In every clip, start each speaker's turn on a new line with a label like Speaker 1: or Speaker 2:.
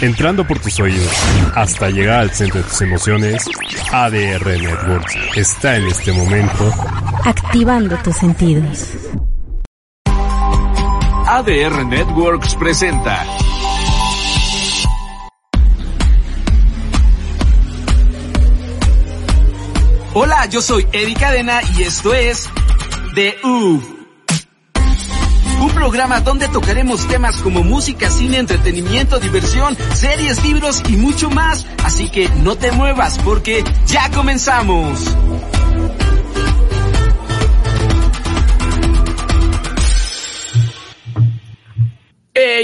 Speaker 1: Entrando por tus oídos hasta llegar al centro de tus emociones, ADR Networks está en este momento
Speaker 2: activando tus sentidos.
Speaker 3: ADR Networks presenta Hola, yo soy Eddie Cadena y esto es The UF. Un programa donde tocaremos temas como música, cine, entretenimiento, diversión, series, libros y mucho más. Así que no te muevas porque ya comenzamos.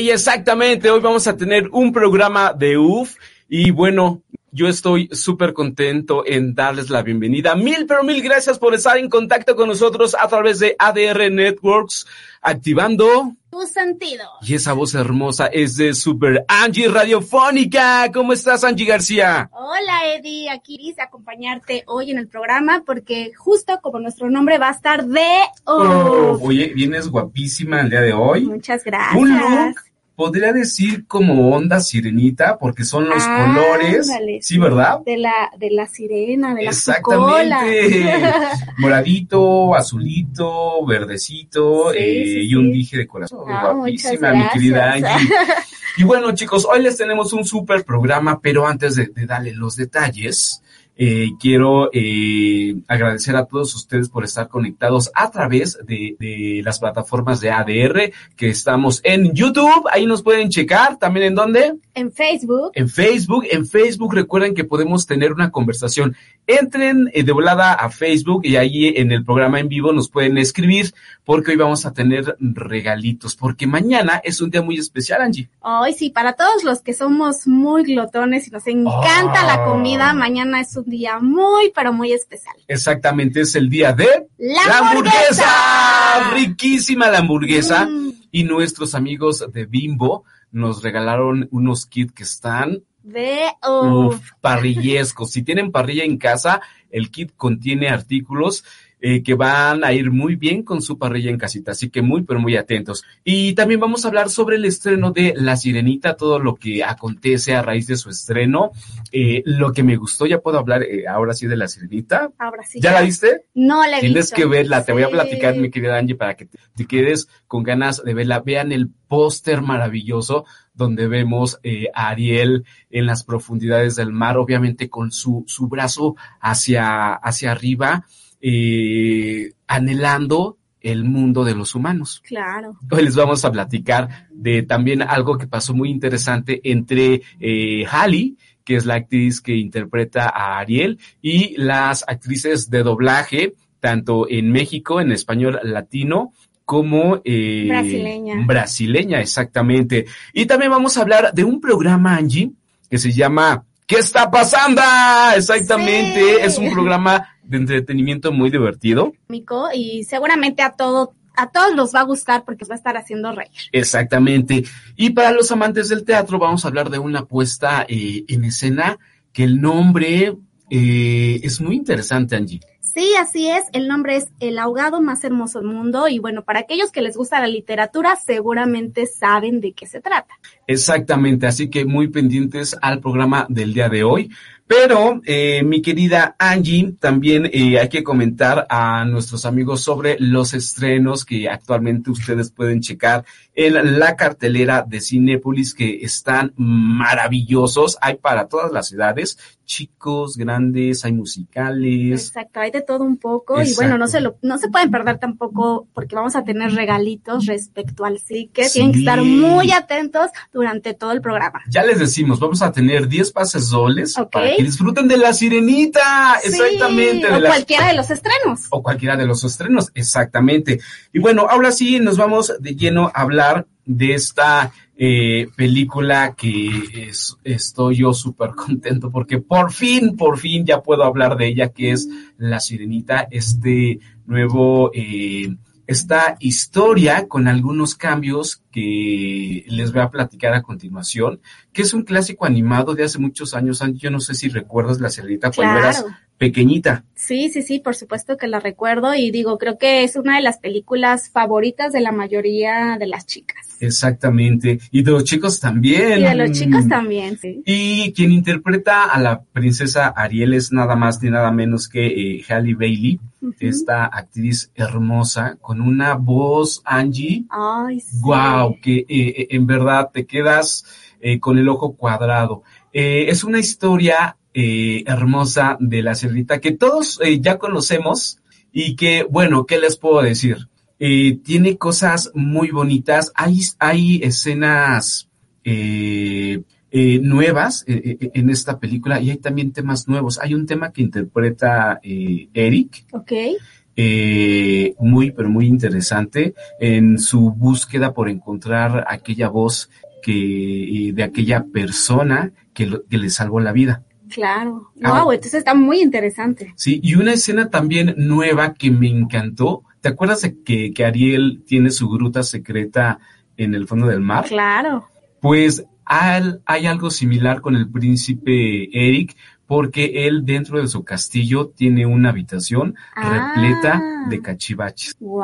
Speaker 3: Y exactamente, hoy vamos a tener un programa de UF y bueno, yo estoy súper contento en darles la bienvenida. Mil, pero mil gracias por estar en contacto con nosotros a través de ADR Networks, activando
Speaker 4: tus sentidos.
Speaker 3: Y esa voz hermosa es de Super Angie Radiofónica. ¿Cómo estás, Angie García?
Speaker 4: Hola, Eddie. Aquí quise acompañarte hoy en el programa porque justo como nuestro nombre va a estar de...
Speaker 3: Oh, oye, vienes guapísima el día de hoy.
Speaker 4: Muchas gracias.
Speaker 3: Un look podría decir como onda sirenita, porque son los ah, colores, sí, ¿verdad?
Speaker 4: De la, de la sirena, de la
Speaker 3: Exactamente. Moradito, azulito, verdecito, eh, y un dije de corazón. Ah, Guapísima, mi querida Angie. y bueno, chicos, hoy les tenemos un súper programa, pero antes de, de darle los detalles, eh, quiero eh, agradecer a todos ustedes por estar conectados a través de, de, las plataformas de ADR, que estamos en YouTube, ahí nos pueden checar, también en dónde?
Speaker 4: En Facebook.
Speaker 3: En Facebook, en Facebook recuerden que podemos tener una conversación. Entren eh, de volada a Facebook y ahí en el programa en vivo nos pueden escribir porque hoy vamos a tener regalitos, porque mañana es un día muy especial, Angie.
Speaker 4: Hoy sí, para todos los que somos muy glotones y nos encanta la comida, mañana es un día muy, pero muy especial.
Speaker 3: Exactamente, es el día de
Speaker 4: la, hamburguesa.
Speaker 3: Riquísima la hamburguesa. Mm. Y nuestros amigos de Bimbo nos regalaron unos kits que están
Speaker 4: de
Speaker 3: parrillescos. Si tienen parrilla en casa, el kit contiene artículos eh, que van a ir muy bien con su parrilla en casita. Así que muy, pero muy atentos. Y también vamos a hablar sobre el estreno de La Sirenita, todo lo que acontece a raíz de su estreno. Eh, lo que me gustó, ya puedo hablar eh, ahora sí de La Sirenita.
Speaker 4: Ahora sí.
Speaker 3: ¿Ya, la viste?
Speaker 4: No la he
Speaker 3: Tienes que verla, te voy a platicar, mi querida Angie, para que te, quedes con ganas de verla. Vean el póster maravilloso donde vemos a Ariel en las profundidades del mar, obviamente con su, su brazo hacia, hacia arriba eh, anhelando el mundo de los humanos.
Speaker 4: Claro.
Speaker 3: Hoy les vamos a platicar de también algo que pasó muy interesante entre eh, Halley, que es la actriz que interpreta a Ariel, y las actrices de doblaje, tanto en México, en español latino, como
Speaker 4: eh, brasileña.
Speaker 3: Brasileña, exactamente. Y también vamos a hablar de un programa, Angie, que se llama ¿Qué está pasando? Exactamente, es un programa de entretenimiento muy divertido.
Speaker 4: Y seguramente a todo a todos los va a gustar porque va a estar haciendo reír.
Speaker 3: Exactamente. Y para los amantes del teatro vamos a hablar de una puesta eh, en escena que el nombre eh, es muy interesante, Angie.
Speaker 4: Sí, así es. El nombre es El ahogado más hermoso del mundo y bueno, para aquellos que les gusta la literatura, seguramente saben de qué se trata.
Speaker 3: Exactamente, así que muy pendientes al programa del día de hoy. Pero, eh, mi querida Angie, también eh, hay que comentar a nuestros amigos sobre los estrenos que actualmente ustedes pueden checar en la cartelera de Cinépolis que están maravillosos. Hay para todas las edades, chicos, grandes, hay musicales.
Speaker 4: Exacto, hay de todo un poco y bueno, no se lo, no se pueden perder tampoco porque vamos a tener regalitos respecto al sí que tienen que estar muy atentos durante todo el programa.
Speaker 3: Ya les decimos, vamos a tener 10 pases dobles para que disfruten de la sirenita, exactamente.
Speaker 4: O cualquiera de los estrenos.
Speaker 3: O cualquiera de los estrenos, exactamente. Y bueno, ahora sí nos vamos de lleno a hablar de esta eh, película que estoy yo súper contento porque por fin, por fin ya puedo hablar de ella, que es La Sirenita, este nuevo, eh, esta historia con algunos cambios que les voy a platicar a continuación, que es un clásico animado de hace muchos años. Yo no sé si recuerdas La Sirenita cuando eras pequeñita.
Speaker 4: Sí, sí, sí, por supuesto que la recuerdo y digo, creo que es una de las películas favoritas de la mayoría de las chicas.
Speaker 3: Exactamente. Y de los chicos también.
Speaker 4: Y de los chicos también, sí.
Speaker 3: Y quien interpreta a la princesa Ariel es nada más ni nada menos que eh, Halle Bailey, esta actriz hermosa, con una voz, Angie.
Speaker 4: Ay, sí.
Speaker 3: Wow, que eh, eh, en verdad te quedas con el ojo cuadrado. es una historia hermosa de la cerdita que todos ya conocemos y que, bueno, ¿qué les puedo decir? Eh, tiene cosas muy bonitas. Hay, hay escenas eh, eh, nuevas en esta película y hay también temas nuevos. Hay un tema que interpreta Eric.
Speaker 4: Ok.
Speaker 3: muy, pero muy interesante en su búsqueda por encontrar aquella voz que, de aquella persona que, que le salvó la vida.
Speaker 4: Claro. wow, entonces está muy interesante.
Speaker 3: Sí, y una escena también nueva que me encantó ¿Te acuerdas de que, Ariel tiene su gruta secreta en el fondo del mar?
Speaker 4: Claro.
Speaker 3: Pues hay algo similar con el príncipe Eric, porque él dentro de su castillo tiene una habitación repleta ah. de cachivaches.
Speaker 4: Wow.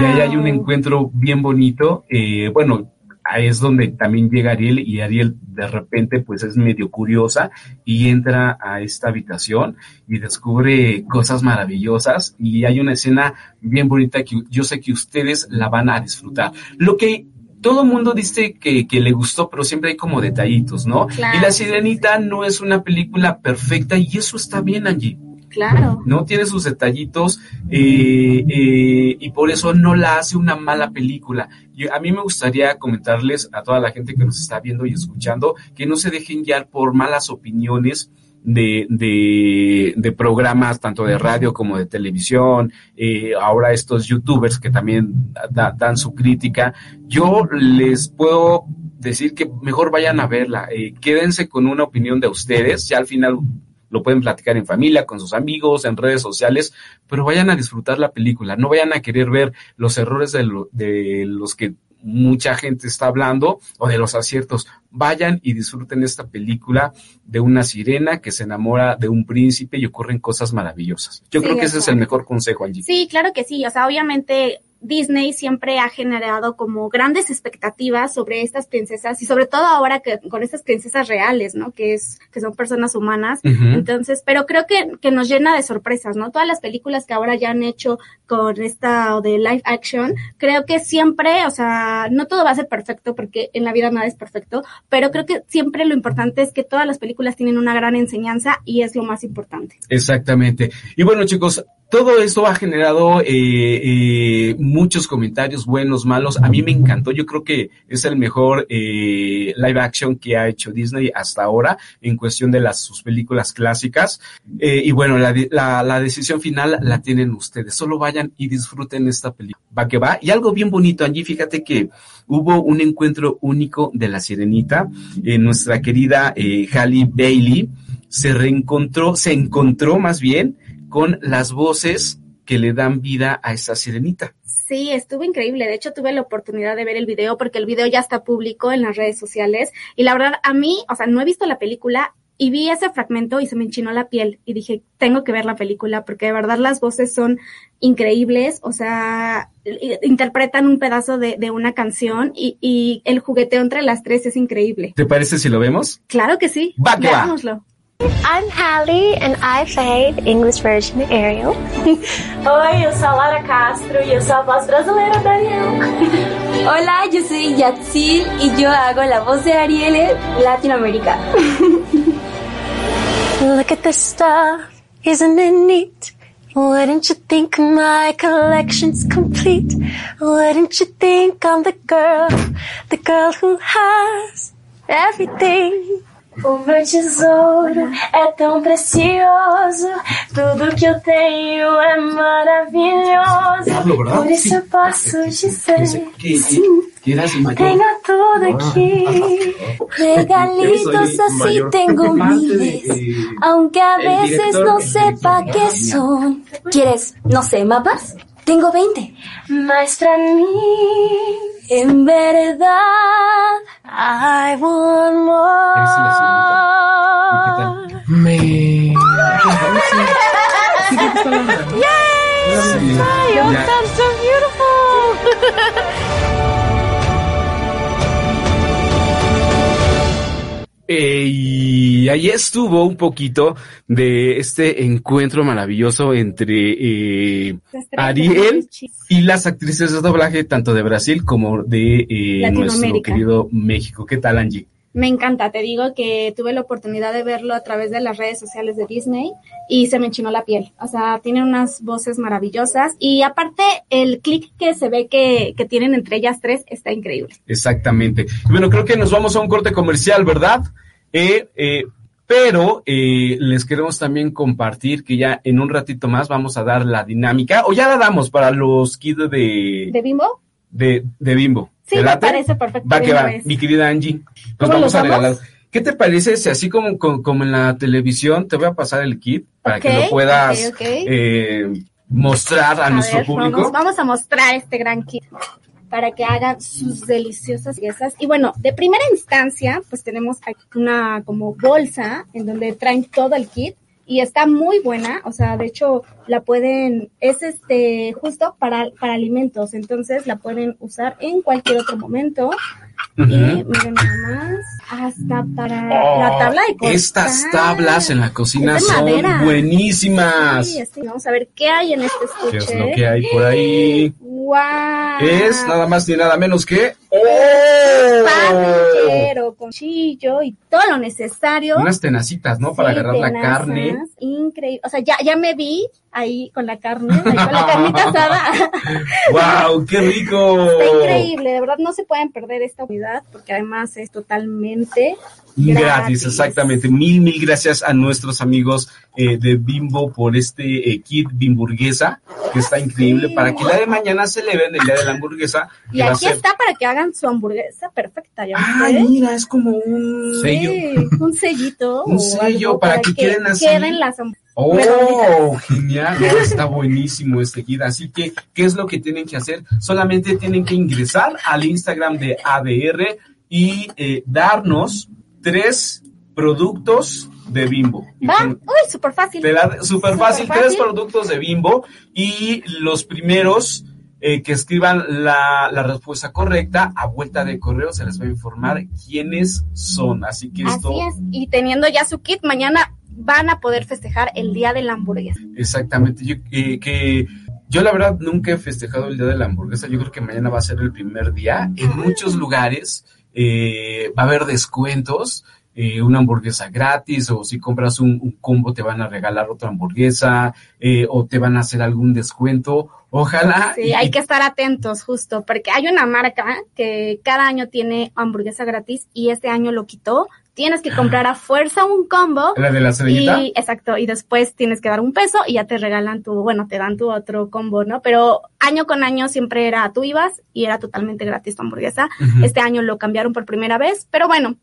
Speaker 3: Y ahí hay un encuentro bien bonito. Eh, bueno, ahí es donde también llega Ariel y Ariel de repente pues es medio curiosa y entra a esta habitación y descubre cosas maravillosas y hay una escena bien bonita que yo sé que ustedes la van a disfrutar. Lo que todo el mundo dice que, que, le gustó, pero siempre hay como detallitos, ¿no? Y La Sirenita no es una película perfecta y eso está bien allí.
Speaker 4: Claro.
Speaker 3: No tiene sus detallitos eh, eh, y por eso no la hace una mala película. a mí me gustaría comentarles a toda la gente que nos está viendo y escuchando que no se dejen guiar por malas opiniones de, de, programas tanto de radio como de televisión, eh, ahora estos youtubers que también dan su crítica. Yo les puedo decir que mejor vayan a verla, quédense con una opinión de ustedes, ya al final lo pueden platicar en familia, con sus amigos, en redes sociales, pero vayan a disfrutar la película, no vayan a querer ver los errores de, de los que mucha gente está hablando o de los aciertos. Vayan y disfruten esta película de una sirena que se enamora de un príncipe y ocurren cosas maravillosas. Yo creo que ese es el mejor consejo, Angie.
Speaker 4: Sí, claro que sí. O sea, obviamente Disney siempre ha generado como grandes expectativas sobre estas princesas y sobre todo ahora que con estas princesas reales, ¿no? Que es que son personas humanas. Entonces, pero creo que que nos llena de sorpresas, ¿no? Todas las películas que ahora ya han hecho con esta de live action, creo que siempre, o sea, no todo va a ser perfecto porque en la vida nada es perfecto, pero creo que siempre lo importante es que todas las películas tienen una gran enseñanza y es lo más importante.
Speaker 3: Exactamente. Y bueno, chicos, todo esto ha generado eh, eh, muchos comentarios buenos, malos. A mí me encantó. Yo creo que es el mejor eh, live action que ha hecho Disney hasta ahora en cuestión de las sus películas clásicas. Eh, y bueno, la, la, la, decisión final la tienen ustedes. Solo vayan y disfruten esta película. Va que va. Y algo bien bonito, allí fíjate que hubo un encuentro único de la sirenita. nuestra querida Halle Bailey se reencontró, se encontró más bien con las voces que le dan vida a esa sirenita.
Speaker 4: Sí, estuvo increíble. De hecho, tuve la oportunidad de ver el video porque el video ya está público en las redes sociales. Y la verdad, a mí, o sea, no he visto la película y vi ese fragmento y se me enchinó la piel. Y dije, tengo que ver la película porque de verdad las voces son increíbles. O sea, interpretan un pedazo de, una canción y, y, el jugueteo entre las tres es increíble.
Speaker 3: ¿Te parece si lo vemos?
Speaker 4: Claro que sí.
Speaker 3: Va
Speaker 4: Veámoslo.
Speaker 5: I'm Hallie and I played English version of Ariel.
Speaker 6: Oi, eu sou a Laura Castro y eu sou a voz brasileira da Ariel.
Speaker 7: Hola, yo soy Yatsil y yo hago la voz de Ariel en Latinoamérica.
Speaker 5: Look at this stuff, isn't it neat? Wouldn't you think my collection's complete? Wouldn't you think I'm the girl, the girl who has everything?
Speaker 6: O meu tesouro é tão precioso, tudo que eu tenho é maravilhoso. Por isso eu posso dizer sim. Tengo todo aquí. Regalitos así tengo miles. Aunque a veces no sepa qué son.
Speaker 7: ¿Quieres, no sé, mapas? Tengo 20.
Speaker 6: Maestra mí.
Speaker 7: En verdad,
Speaker 6: I want more.
Speaker 3: Me...
Speaker 6: Yay! That's so beautiful.
Speaker 3: Eh, y ahí estuvo un poquito de este encuentro maravilloso entre eh, Ariel y las actrices de doblaje, tanto de Brasil como de eh, nuestro querido México. ¿Qué tal, Angie?
Speaker 4: Me encanta, te digo que tuve la oportunidad de verlo a través de las redes sociales de Disney y se me enchinó la piel. O sea, tiene unas voces maravillosas y aparte el clic que se ve que, que tienen entre ellas tres está increíble.
Speaker 3: Exactamente. Bueno, creo que nos vamos a un corte comercial, ¿verdad? Eh, eh, pero eh, les queremos también compartir que ya en un ratito más vamos a dar la dinámica, o ya la damos para los kids de,
Speaker 4: ¿De Bimbo?
Speaker 3: De, de Bimbo.
Speaker 4: Sí,
Speaker 3: ¿Te
Speaker 4: me parece perfecto.
Speaker 3: Va que va,
Speaker 4: vez.
Speaker 3: mi querida Angie. Nos
Speaker 4: ¿Cómo
Speaker 3: vamos a regalar. ¿Qué te parece si así como, como, como en la televisión te voy a pasar el kit para que lo puedas eh, mostrar a,
Speaker 4: A
Speaker 3: nuestro
Speaker 4: ver,
Speaker 3: público?
Speaker 4: Vamos, vamos a mostrar este gran kit para que hagan sus deliciosas piezas. Y bueno, de primera instancia, pues tenemos aquí una como bolsa en donde traen todo el kit y está muy buena, o sea, de hecho la pueden, es este justo para, para alimentos, entonces la pueden usar en cualquier otro momento. Y miren nada más, hasta para la tabla de cortar.
Speaker 3: Oh, Estas tablas en la cocina son
Speaker 4: madera.
Speaker 3: buenísimas.
Speaker 4: Sí, sí, vamos a ver qué hay en este
Speaker 3: ¿Qué
Speaker 4: estuche.
Speaker 3: es lo que hay por ahí?
Speaker 4: ¡Wow!
Speaker 3: Es nada más ni nada menos que
Speaker 4: parrillero, con chillo y todo lo necesario.
Speaker 3: unas tenacitas, ¿no? Para
Speaker 4: Sí,
Speaker 3: agarrar la carne.
Speaker 4: Increíble. O sea, ya, ya me vi ahí con la carne, ahí con la carnita asada.
Speaker 3: ¡Wow! ¡Qué rico!
Speaker 4: Está increíble, de verdad no se pueden perder esta unidad porque además es totalmente
Speaker 3: Gratis, exactamente. Mil, mil gracias a nuestros amigos eh, de Bimbo por este eh, kit Bimburguesa, que está increíble,
Speaker 4: Sí.
Speaker 3: para que la de mañana celebren el día de la hamburguesa.
Speaker 4: Y aquí
Speaker 3: ser-
Speaker 4: está para que hagan su hamburguesa perfecta, ¿ya
Speaker 3: mira, es como un sello.
Speaker 4: Sí, un sellito.
Speaker 3: Un sello para que queden así.
Speaker 4: Queden las
Speaker 3: Oh, genial, no, está buenísimo este kit. Así que, ¿qué es lo que tienen que hacer? Solamente tienen que ingresar al Instagram de ADR y eh, darnos tres productos de Bimbo.
Speaker 4: Va, uy, súper fácil.
Speaker 3: Súper fácil, tres productos de Bimbo y los primeros eh, que escriban la, la respuesta correcta a vuelta de correo se les va a informar quiénes son. Así que esto,
Speaker 4: Así es. Y teniendo ya su kit, mañana van a poder festejar el día de la hamburguesa.
Speaker 3: exactamente, yo, eh, que yo la verdad nunca he festejado el día de la hamburguesa, yo creo que mañana va a ser el primer día. En muchos lugares eh, va a haber descuentos. eh, una hamburguesa gratis o si compras un, un combo te van a regalar otra hamburguesa eh, o te van a hacer algún descuento. Ojalá.
Speaker 4: Sí,
Speaker 3: y-
Speaker 4: hay que estar atentos justo, porque hay una marca que cada año tiene hamburguesa gratis y este año lo quitó. Tienes que comprar a fuerza un combo.
Speaker 3: La de la.
Speaker 4: Y, exacto, y después tienes que dar un peso y ya te regalan tu, bueno, te dan tu otro combo, ¿no? Pero año con año siempre era, tú ibas y era totalmente gratis tu hamburguesa. Este año lo cambiaron por primera vez, pero bueno,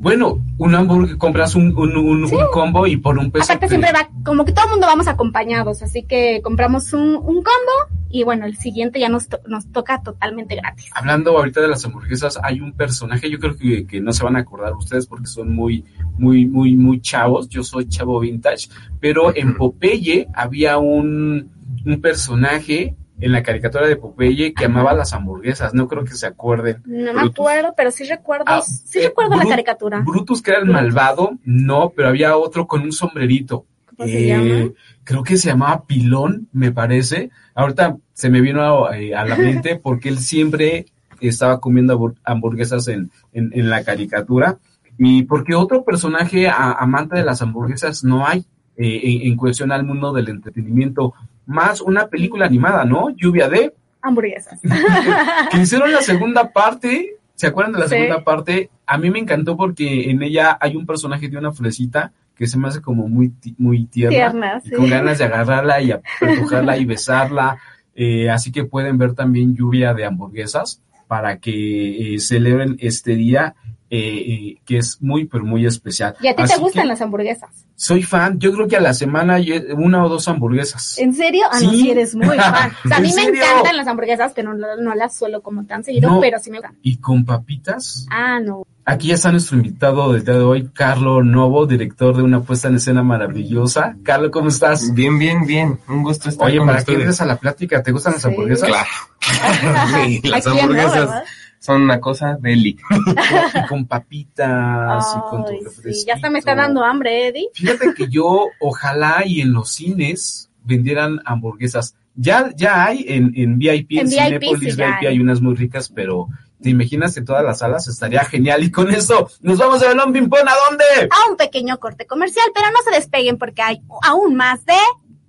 Speaker 3: Bueno, un hamburguesa, compras un, un, un- un combo y por un peso.
Speaker 4: aparte
Speaker 3: te-
Speaker 4: siempre va, como que todo el mundo vamos acompañados, así que compramos un, un combo y bueno, el siguiente ya nos, to- nos toca totalmente gratis.
Speaker 3: Hablando ahorita de las hamburguesas, hay un personaje, yo creo que, que no se van a acordar ustedes porque son muy, muy, muy, muy chavos. Yo soy chavo vintage, pero en Popeye había un, un personaje en la caricatura de Popeye que amaba las hamburguesas. No creo que se acuerden.
Speaker 4: No me acuerdo, pero sí recuerdo,
Speaker 3: Ah,
Speaker 4: sí
Speaker 3: eh,
Speaker 4: recuerdo la caricatura.
Speaker 3: Brutus, que era el malvado, no, pero había otro con un sombrerito.
Speaker 4: ¿Cómo se llama?
Speaker 3: Creo que se llamaba Pilón, me parece. Ahorita se me vino a, eh, a la mente porque él siempre estaba comiendo hamburg- hamburguesas en, en, en la caricatura. Y porque otro personaje a- amante de las hamburguesas no hay eh, en, en cuestión al mundo del entretenimiento. Más una película animada, ¿no? Lluvia de
Speaker 4: Hamburguesas.
Speaker 3: que hicieron la segunda parte. ¿Se acuerdan de la
Speaker 4: Sí.
Speaker 3: segunda parte? A mí me encantó porque en ella hay un personaje de una fresita que se me hace como muy, muy tierna.
Speaker 4: Tierna, sí.
Speaker 3: Con ganas de agarrarla y empujarla y besarla. Eh, así que pueden ver también lluvia de hamburguesas. para que eh, celebren este día eh, que es muy, pero muy especial.
Speaker 4: ¿Y a ti te gustan las hamburguesas?
Speaker 3: Soy fan, yo creo que a la semana una o dos hamburguesas.
Speaker 4: ¿En serio? Ah, no, sí eres muy fan. O sea, a mí me encantan las hamburguesas, pero no, no, las suelo como tan seguido, pero sí me gustan.
Speaker 3: ¿Y con papitas?
Speaker 4: Ah, no.
Speaker 3: Aquí ya está nuestro invitado del día de hoy, Carlo Novo, director de una puesta en escena maravillosa. Carlo, ¿cómo estás?
Speaker 8: Bien, bien, bien. Un gusto estar
Speaker 3: Oye, para que entres a la plática, ¿te gustan las hamburguesas?
Speaker 8: Claro. sí, las hamburguesas son una cosa deli.
Speaker 3: y con papitas y con tu
Speaker 4: sí, ya hasta me está dando hambre, Eddie.
Speaker 3: Fíjate que yo, ojalá y en los cines vendieran hamburguesas. Ya, ya hay en, en VIP, en, en Cinepolis VIP, hay. unas muy ricas, pero ¿te imaginas en todas las salas? Estaría genial. Y con eso, nos vamos de balón ping ¿a dónde?
Speaker 4: A un pequeño corte comercial, pero no se despeguen porque hay aún más de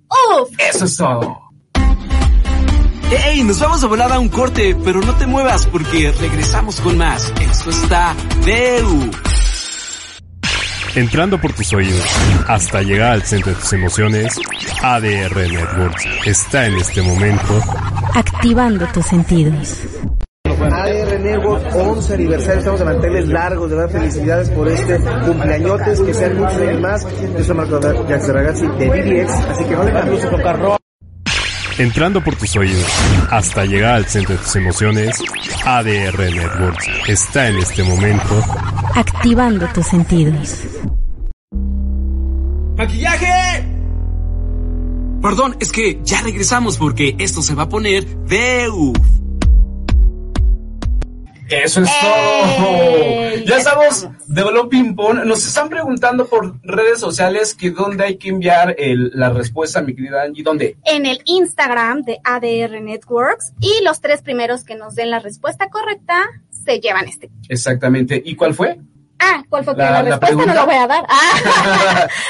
Speaker 4: UF.
Speaker 3: Eso es todo.
Speaker 9: ¡Ey! Nos vamos a volar a un corte, pero no te muevas porque regresamos con más. Esto está Deu.
Speaker 1: Entrando por tus oídos hasta llegar al centro de tus emociones, ADR Networks está en este momento
Speaker 2: activando tus sentidos.
Speaker 10: ADR Network 11 aniversario, estamos de manteles largos, de dar felicidades por este cumpleañotes, que sean muchos y más. Yo soy Marco Jackson Ragazzi de BBX, así que no le cambio su tocar
Speaker 1: Entrando por tus oídos hasta llegar al centro de tus emociones, ADR Networks está en este momento
Speaker 2: activando tus sentidos.
Speaker 9: ¡Maquillaje! Perdón, es que ya regresamos porque esto se va a poner de
Speaker 3: Eso es todo. Ya estamos de balón ping pong. Nos están preguntando por redes sociales que dónde hay que enviar el, la respuesta, mi querida Angie. ¿Dónde?
Speaker 4: En el Instagram de ADR Networks y los tres primeros que nos den la respuesta correcta se llevan este.
Speaker 3: Exactamente. ¿Y cuál fue?
Speaker 4: Ah, ¿cuál fue la, la respuesta? no la voy a dar.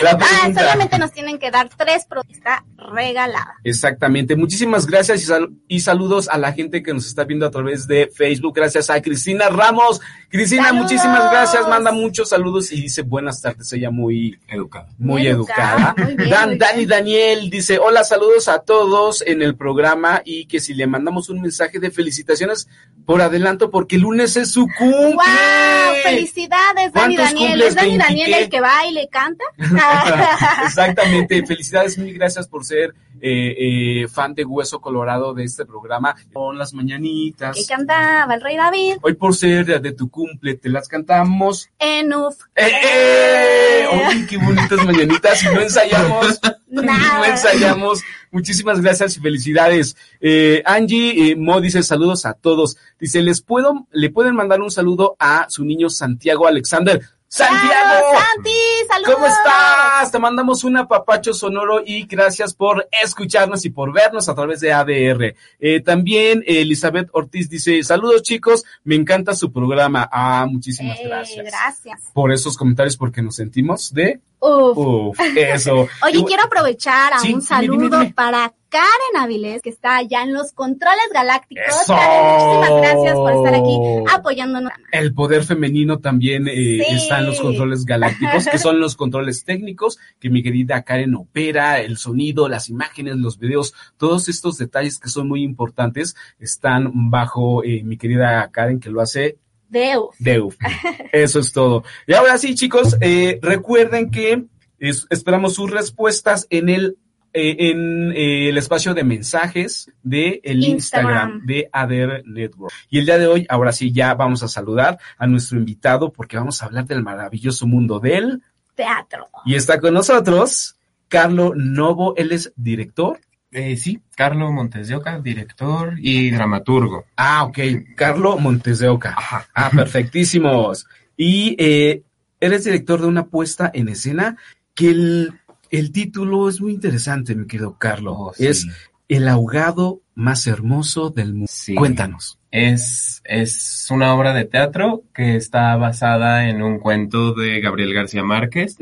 Speaker 4: Ah, ah solamente nos tienen que dar tres está regalada.
Speaker 3: Exactamente. Muchísimas gracias y, sal y, saludos a la gente que nos está viendo a través de Facebook. Gracias a Cristina Ramos. Cristina, muchísimas gracias. Manda muchos saludos y dice buenas tardes. Ella muy educada. Muy, educada. Dan, Dani Daniel dice hola, saludos a todos en el programa y que si le mandamos un mensaje de felicitaciones por adelanto porque el lunes es su cumple.
Speaker 4: ¡Wow! ¡Felicidades, Dani Daniel! ¿Es Dani Daniel el que va y canta?
Speaker 3: Exactamente. Felicidades, mil gracias por ser eh, eh, fan de Hueso Colorado de este programa. Con las mañanitas.
Speaker 4: Que cantaba el Rey David.
Speaker 3: Hoy por ser de tu cumple, te las cantamos.
Speaker 4: En uf.
Speaker 3: ¡Eh, eh! ¡Uy, qué bonitas mañanitas! Y no ensayamos. no ensayamos. Muchísimas gracias y felicidades. Eh, Angie eh, Mo dice saludos a todos. Dice, les puedo, le pueden mandar un saludo a su niño Santiago Alexander. Santiago.
Speaker 4: Santi, saludos.
Speaker 3: ¿Cómo estás? Te mandamos un apapacho sonoro y gracias por escucharnos y por vernos a través de ADR. Eh, también Elizabeth Ortiz dice, saludos chicos, me encanta su programa. Ah, muchísimas gracias.
Speaker 4: Gracias.
Speaker 3: Por esos comentarios porque nos sentimos de
Speaker 4: Uf.
Speaker 3: Uf, eso.
Speaker 4: Oye, quiero aprovechar a un saludo para Karen Avilés, que está allá en los controles galácticos. muchísimas gracias por estar aquí apoyándonos.
Speaker 3: El poder femenino también eh, está en los controles galácticos, que son los controles técnicos que mi querida Karen opera, el sonido, las imágenes, los videos, todos estos detalles que son muy importantes están bajo eh, mi querida Karen, que lo hace
Speaker 4: Deuf.
Speaker 3: Deuf. Eso es todo. Y ahora sí, chicos, eh, recuerden que esperamos sus respuestas en el eh, en eh, el espacio de mensajes de el Instagram. de ADR Network. Y el día de hoy, ahora sí, ya vamos a saludar a nuestro invitado porque vamos a hablar del maravilloso mundo del
Speaker 4: teatro.
Speaker 3: Y está con nosotros Carlo Novo, él es director
Speaker 8: eh, sí, Carlo Montes de Oca, director y dramaturgo.
Speaker 3: Ah, ok, Carlo Montes de Oca. Ah, perfectísimos. Y eh, eres director de una puesta en escena que el, el título es muy interesante, mi querido Carlo. Oh, es El ahogado más hermoso del mundo. Cuéntanos.
Speaker 8: Es, es una obra de teatro que está basada en un cuento de Gabriel García Márquez.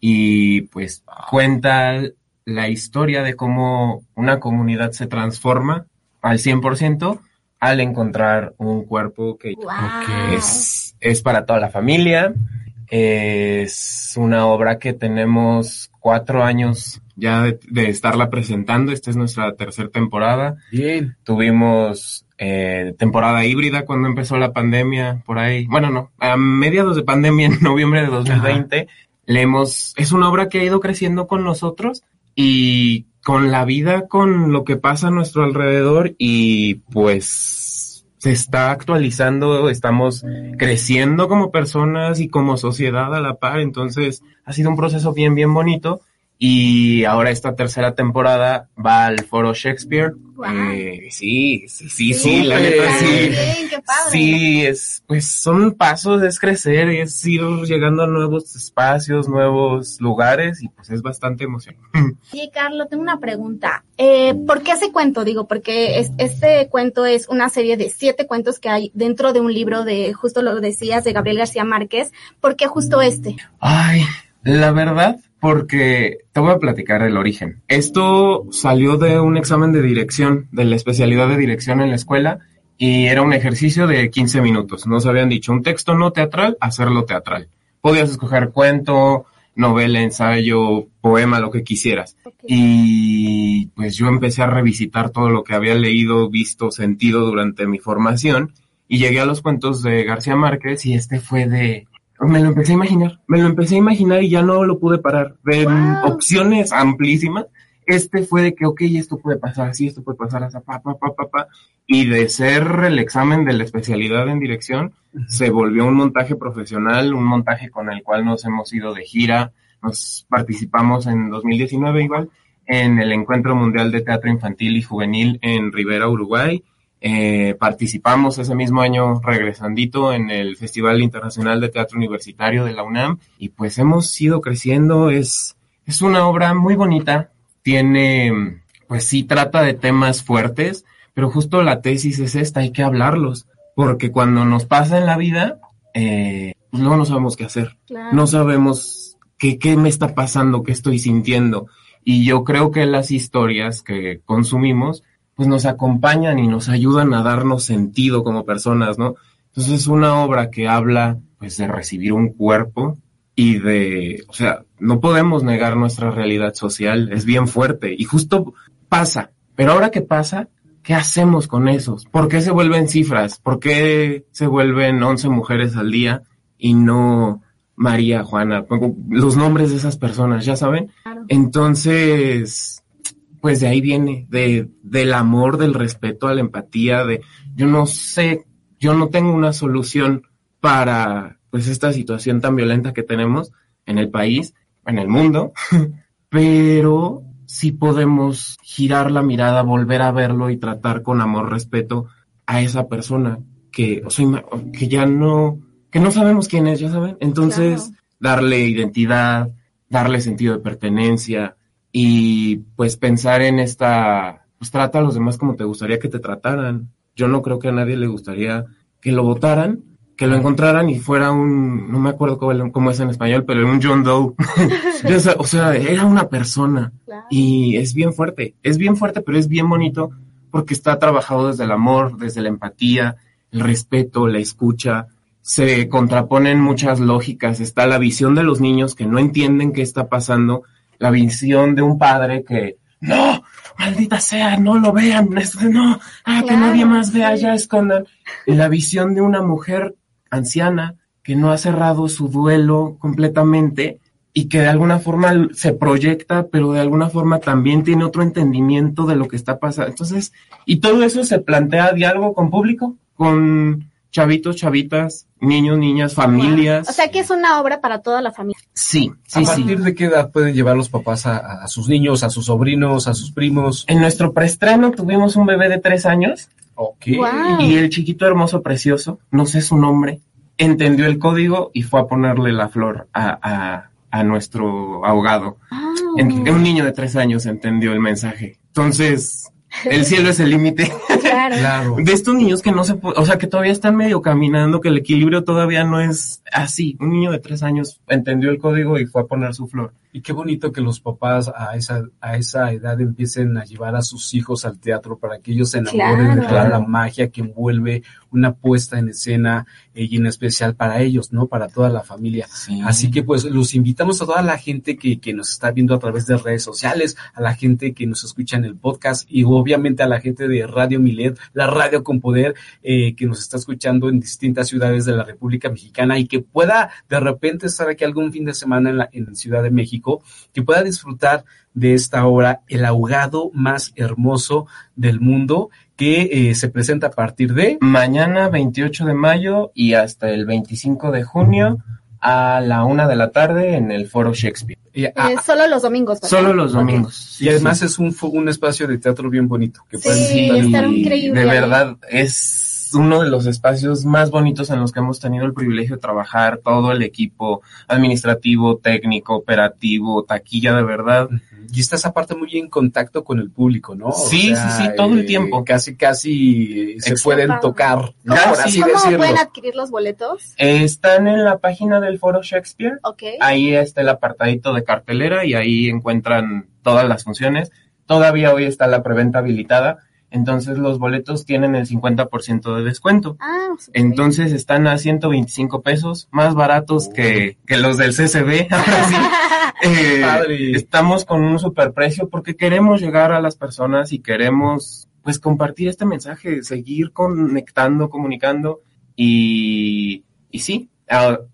Speaker 8: Y pues cuenta la historia de cómo una comunidad se transforma al 100% al encontrar un cuerpo que, es, es, para toda la familia. Es una obra que tenemos cuatro años ya de, estarla presentando. Esta es nuestra tercera temporada.
Speaker 3: Bien.
Speaker 8: Tuvimos eh, temporada híbrida cuando empezó la pandemia, por ahí. Bueno, no, a mediados de pandemia, en noviembre de 2020, leemos, es una obra que ha ido creciendo con nosotros y con la vida, con lo que pasa a nuestro alrededor y pues se está actualizando, estamos creciendo como personas y como sociedad a la par, entonces ha sido un proceso bien, bien bonito y ahora esta tercera temporada va al Foro Shakespeare. Eh, sí, sí, sí, sí, la neta sí. Sí, es, pues son pasos, es crecer, es ir llegando a nuevos espacios, nuevos lugares y pues es bastante emocionante.
Speaker 4: Sí, Carlos, tengo una pregunta. Eh, ¿Por qué ese cuento? Digo, porque es, este cuento es una serie de siete cuentos que hay dentro de un libro de, justo lo decías, de Gabriel García Márquez. ¿Por qué justo este?
Speaker 8: Ay, la verdad, porque te voy a platicar el origen. Esto salió de un examen de dirección, de la especialidad de dirección en la escuela, y era un ejercicio de 15 minutos. Nos habían dicho un texto no teatral, hacerlo teatral. Podías escoger cuento, novela, ensayo, poema, lo que quisieras. Y pues yo empecé a revisitar todo lo que había leído, visto, sentido durante mi formación y llegué a los cuentos de García Márquez y este fue de, me lo empecé a imaginar, me lo empecé a imaginar y ya no lo pude parar. De opciones amplísimas, este fue de que, ok, esto puede pasar así, esto puede pasar así, pa, pa, pa, pa, pa. Y de ser el examen de la especialidad en dirección, se volvió un montaje profesional, un montaje con el cual nos hemos ido de gira, nos participamos en 2019 igual, en el Encuentro Mundial de Teatro Infantil y Juvenil en Rivera, Uruguay, eh, participamos ese mismo año regresandito en el Festival Internacional de Teatro Universitario de la UNAM y pues hemos ido creciendo. Es, es una obra muy bonita. Tiene, pues sí, trata de temas fuertes, pero justo la tesis es esta, hay que hablarlos. Porque cuando nos pasa en la vida, eh, pues luego no sabemos qué hacer.
Speaker 4: Claro.
Speaker 8: No sabemos qué, qué me está pasando, qué estoy sintiendo. Y yo creo que las historias que consumimos pues nos acompañan y nos ayudan a darnos sentido como personas, ¿no? Entonces es una obra que habla pues de recibir un cuerpo y de, o sea, no podemos negar nuestra realidad social, es bien fuerte y justo pasa, pero ahora que pasa, ¿qué hacemos con esos? ¿Por qué se vuelven cifras? ¿Por qué se vuelven 11 mujeres al día y no María, Juana, los nombres de esas personas, ya saben?
Speaker 4: Claro.
Speaker 8: Entonces, pues de ahí viene, de, del amor, del respeto, a la empatía, de, yo no sé, yo no tengo una solución para, pues, esta situación tan violenta que tenemos en el país, en el mundo, pero sí podemos girar la mirada, volver a verlo y tratar con amor, respeto a esa persona que, o sea, que ya no, que no sabemos quién es, ya saben. Entonces,
Speaker 4: Claro.
Speaker 8: darle identidad, darle sentido de pertenencia, y pues pensar en esta, pues trata a los demás como te gustaría que te trataran. Yo no creo que a nadie le gustaría que lo votaran, que lo encontraran y fuera un, no me acuerdo cómo, cómo es en español, pero un John Doe. o, sea, o sea, era una persona y es bien fuerte, es bien fuerte, pero es bien bonito porque está trabajado desde el amor, desde la empatía, el respeto, la escucha. Se contraponen muchas lógicas. Está la visión de los niños que no entienden qué está pasando la visión de un padre que, no, maldita sea, no lo vean, no, ah, que nadie más vea,
Speaker 4: sí.
Speaker 8: ya escondan. Y la visión de una mujer anciana que no ha cerrado su duelo completamente y que de alguna forma se proyecta, pero de alguna forma también tiene otro entendimiento de lo que está pasando. Entonces, y todo eso se plantea diálogo con público, con chavitos, chavitas, niños, niñas, familias.
Speaker 4: O sea que es una obra para toda la familia.
Speaker 8: Sí,
Speaker 3: ¿A
Speaker 8: sí, sí.
Speaker 3: partir de qué edad pueden llevar los papás a, a sus niños, a sus sobrinos, a sus primos?
Speaker 8: En nuestro preestreno tuvimos un bebé de tres años
Speaker 3: Ok.
Speaker 8: Y el chiquito hermoso, precioso, no sé su nombre, entendió el código y fue a ponerle la flor a, a, a nuestro ahogado.
Speaker 4: Ah.
Speaker 8: En- un niño de tres años entendió el mensaje. Entonces, el cielo es el límite.
Speaker 4: Claro.
Speaker 3: Claro.
Speaker 8: De estos niños que no se o sea, que todavía están medio caminando, que el equilibrio todavía no es así. Un niño de tres años entendió el código y fue a poner su flor.
Speaker 3: Y qué bonito que los papás a esa, a esa edad empiecen a llevar a sus hijos al teatro para que ellos se enamoren de toda la magia que envuelve una puesta en escena eh, y en especial para ellos, ¿no? Para toda la familia. Así que pues los invitamos a toda la gente que, que nos está viendo a través de redes sociales, a la gente que nos escucha en el podcast y obviamente a la gente de Radio Milet, la radio con poder, eh, que nos está escuchando en distintas ciudades de la República Mexicana y que pueda de repente estar aquí algún fin de semana en, la, en Ciudad de México que pueda disfrutar de esta obra, El ahogado más hermoso del mundo, que eh, se presenta a partir de...
Speaker 8: Mañana 28 de mayo y hasta el 25 de junio a la una de la tarde en el Foro Shakespeare.
Speaker 4: Eh, solo los domingos.
Speaker 8: Solo los domingos.
Speaker 3: y además es un, un espacio de teatro bien bonito. Que
Speaker 4: sí, estar increíble.
Speaker 8: De verdad, es uno de los espacios más bonitos en los que hemos tenido el privilegio de trabajar, todo el equipo administrativo, técnico, operativo, taquilla de verdad.
Speaker 3: Y estás aparte muy en contacto con el público, ¿no?
Speaker 8: Sí, sí, sí, todo el eh, tiempo.
Speaker 3: Casi, casi se pueden tocar, ¿no?
Speaker 4: ¿Cómo pueden adquirir los boletos?
Speaker 8: están en la página del Foro Shakespeare.
Speaker 4: Ok.
Speaker 8: Ahí está el apartadito de cartelera y ahí encuentran todas las funciones. Todavía hoy está la preventa habilitada entonces los boletos tienen el 50% de descuento.
Speaker 4: Ah,
Speaker 8: Entonces están a 125 pesos, más baratos que, que, los del CCB. eh, estamos con un superprecio porque queremos llegar a las personas y queremos pues compartir este mensaje, seguir conectando, comunicando y, y sí,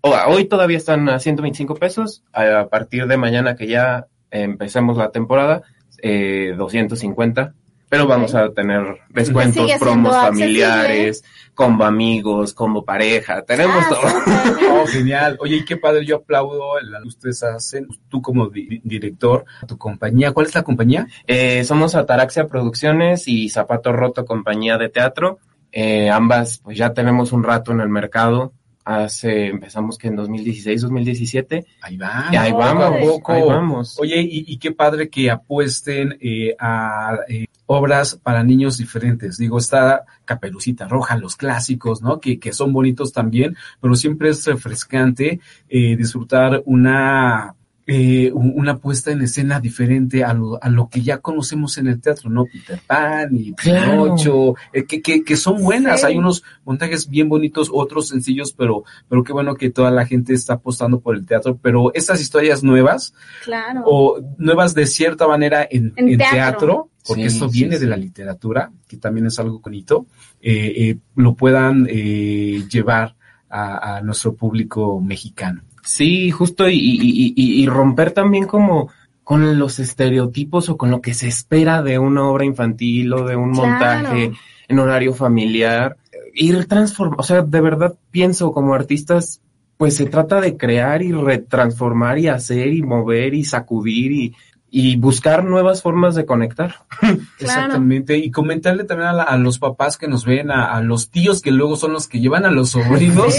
Speaker 8: hoy todavía están a 125 pesos, a partir de mañana que ya empecemos la temporada, eh, 250 pero vamos a tener descuentos, promos familiares, como amigos, como pareja, tenemos ah,
Speaker 3: todo. oh, genial. Oye, y qué padre, yo aplaudo la luz ustedes hacen, tú como director, tu compañía, ¿cuál es la compañía?
Speaker 8: Eh, somos Ataraxia Producciones y Zapato Roto Compañía de Teatro. Eh, ambas, pues ya tenemos un rato en el mercado, hace, empezamos que en 2016, 2017.
Speaker 3: Ahí va.
Speaker 8: ahí vamos, poco. Ahí vamos.
Speaker 3: Oye, y, qué padre que apuesten eh, a eh, obras para niños diferentes. Digo, está Caperucita Roja, los clásicos, ¿no? Que, que son bonitos también, pero siempre es refrescante eh, disfrutar una eh, una puesta en escena diferente a lo, a lo que ya conocemos en el teatro, ¿no? Peter Pan y Pinocho, eh, que, que, que, son buenas, hay unos montajes bien bonitos, otros sencillos, pero, pero qué bueno que toda la gente está apostando por el teatro, pero estas historias nuevas,
Speaker 4: claro.
Speaker 3: o nuevas de cierta manera en, en, teatro, porque esto viene de la literatura, que también es algo bonito, eh, eh lo puedan eh, llevar a, a nuestro público mexicano.
Speaker 8: Sí, justo, y, y, y, y, romper también como con los estereotipos o con lo que se espera de una obra infantil o de un montaje en horario familiar. Ir transformando, o sea, de verdad pienso como artistas, pues se trata de crear y retransformar y hacer y mover y sacudir y, y buscar nuevas formas de conectar.
Speaker 3: Exactamente. Y comentarle también a, los papás que nos ven, a, los tíos que luego son los que llevan a los sobrinos.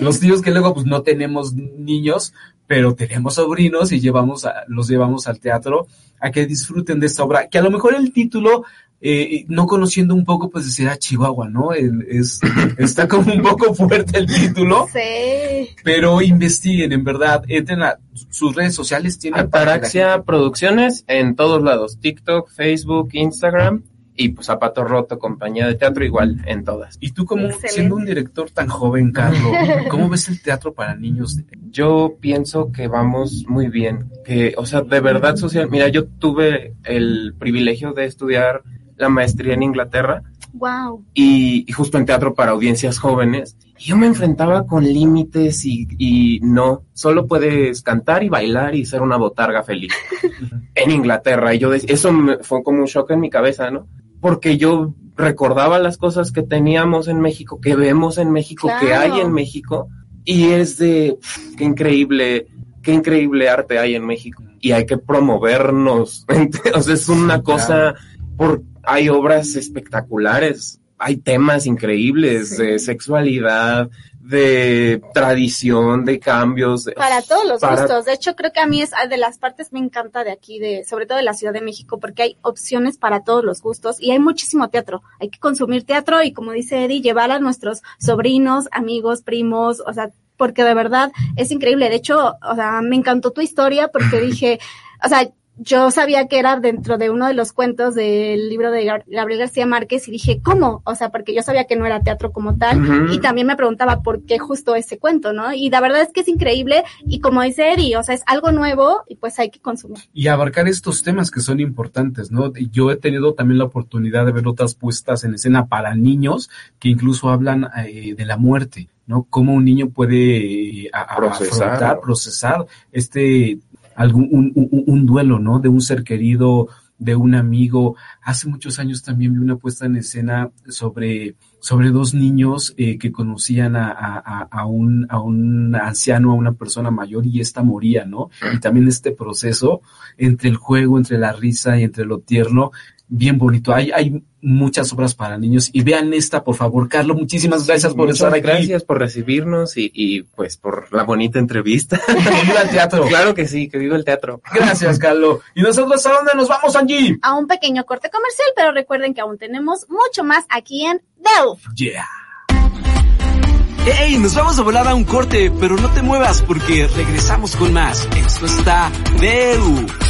Speaker 3: Los tíos que luego pues no tenemos niños, pero tenemos sobrinos y llevamos a, los llevamos al teatro a que disfruten de esta obra. Que a lo mejor el título eh, no conociendo un poco, pues decir, ah, Chihuahua, ¿no? es, está como un poco fuerte el título.
Speaker 4: Sí.
Speaker 3: Pero investiguen, en verdad, entren a sus redes sociales. Tienen
Speaker 8: Ataraxia Producciones en todos lados, TikTok, Facebook, Instagram y pues Zapato Roto, compañía de teatro igual en todas.
Speaker 3: Y tú como siendo un director tan joven, Carlos, ¿cómo ves el teatro para niños?
Speaker 8: Yo pienso que vamos muy bien, que, o sea, de verdad social, mira, yo tuve el privilegio de estudiar la maestría en Inglaterra.
Speaker 4: Wow.
Speaker 8: Y, justo en teatro para audiencias jóvenes. Y yo me enfrentaba con límites y, y, no, solo puedes cantar y bailar y ser una botarga feliz. en Inglaterra. Y yo, eso fue como un shock en mi cabeza, ¿no? Porque yo recordaba las cosas que teníamos en México, que vemos en México, que hay en México. Y es de, qué increíble, qué increíble arte hay en México. Y hay que promovernos. o sea, es una cosa por hay obras espectaculares, hay temas increíbles de sexualidad, de tradición, de cambios.
Speaker 4: Para todos los gustos. De hecho, creo que a mí es de las partes me encanta de aquí, de, sobre todo de la Ciudad de México, porque hay opciones para todos los gustos y hay muchísimo teatro. Hay que consumir teatro y como dice Eddie, llevar a nuestros sobrinos, amigos, primos, o sea, porque de verdad es increíble. De hecho, o sea, me encantó tu historia porque dije, o sea, yo sabía que era dentro de uno de los cuentos del libro de Gabriel García Márquez y dije, ¿cómo? O sea, porque yo sabía que no era teatro como tal y también me preguntaba por qué justo ese cuento, ¿no? Y la verdad es que es increíble y como dice Eri, o sea, es algo nuevo y pues hay que consumir.
Speaker 3: Y abarcar estos temas que son importantes, ¿no? Yo he tenido también la oportunidad de ver otras puestas en escena para niños que incluso hablan eh, de la muerte. ¿no? Cómo un niño puede eh, procesar. procesar este algún, un, un, duelo, ¿no? De un ser querido, de un amigo. Hace muchos años también vi una puesta en escena sobre, sobre dos niños eh, que conocían a, a, a, un, a un anciano, a una persona mayor y esta moría, ¿no? Y también este proceso entre el juego, entre la risa y entre lo tierno, bien bonito. Hay, hay muchas obras para niños y vean esta, por favor. Carlos, muchísimas gracias por estar aquí.
Speaker 8: Gracias por recibirnos y, y, pues por la bonita entrevista.
Speaker 3: Que viva el teatro.
Speaker 8: claro que sí, que viva el teatro.
Speaker 3: Gracias, Carlos. ¿Y nosotros a dónde nos vamos, Angie?
Speaker 4: A un pequeño corte comercial, pero recuerden que aún tenemos mucho más aquí en Delph.
Speaker 3: Yeah.
Speaker 9: ¡Ey! Nos vamos a volar a un corte, pero no te muevas porque regresamos con más. Esto está Delph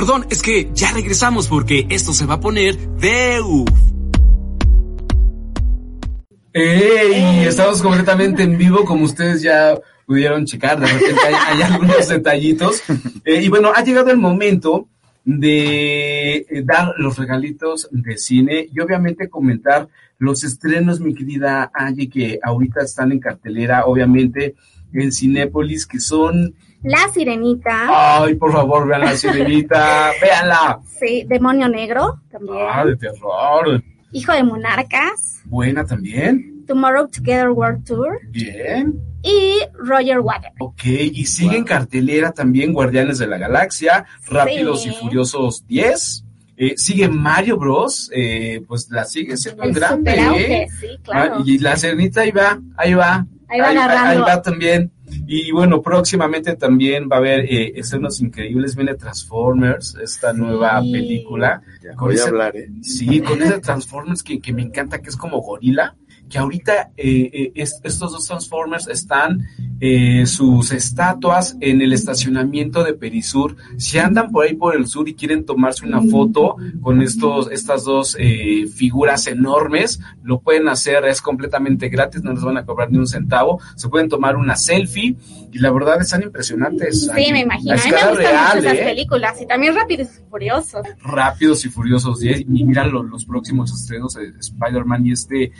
Speaker 9: Perdón, es que ya regresamos porque esto se va a poner de
Speaker 3: ¡Ey! Estamos completamente en vivo, como ustedes ya pudieron checar. De repente hay, algunos detallitos. Eh, y bueno, ha llegado el momento de eh, dar los regalitos de cine y obviamente comentar los estrenos, mi querida Angie, que ahorita están en cartelera, obviamente en Cinépolis, que son
Speaker 4: la Sirenita.
Speaker 3: Ay, por favor, vean La Sirenita, véanla.
Speaker 4: Sí, Demonio Negro también.
Speaker 3: Ah, de terror.
Speaker 4: Hijo de Monarcas.
Speaker 3: Buena también.
Speaker 4: Tomorrow Together World Tour.
Speaker 3: Bien.
Speaker 4: Y Roger Water.
Speaker 3: Ok, y sigue en cartelera también Guardianes de la Galaxia, Rápidos y Furiosos 10. Eh, sigue Mario Bros, eh, pues la sigue siendo grande.
Speaker 4: ¿eh? Sí, claro.
Speaker 3: Ah, y la Sirenita ahí va, ahí va.
Speaker 4: Ahí va agarrando.
Speaker 3: Ahí va también. Y bueno, próximamente también va a haber eh, escenas increíbles. Viene Transformers, esta nueva película.
Speaker 8: voy a hablar, ¿eh?
Speaker 3: Sí, con ese Transformers que, que me encanta, que es como gorila que ahorita eh, eh, estos dos Transformers están eh, sus estatuas en el estacionamiento de Perisur. Si andan por ahí por el sur y quieren tomarse una foto con estos, estas dos figuras enormes, lo pueden hacer, es completamente gratis, no les van a cobrar ni un centavo. Se pueden tomar una selfie y la verdad están impresionantes.
Speaker 4: Sí, me imagino. A mí me gustan real, mucho esas películas y también Rápidos y Furiosos.
Speaker 3: Rápidos y Furiosos 10 y mira los, próximos estrenos de Spider-Man y este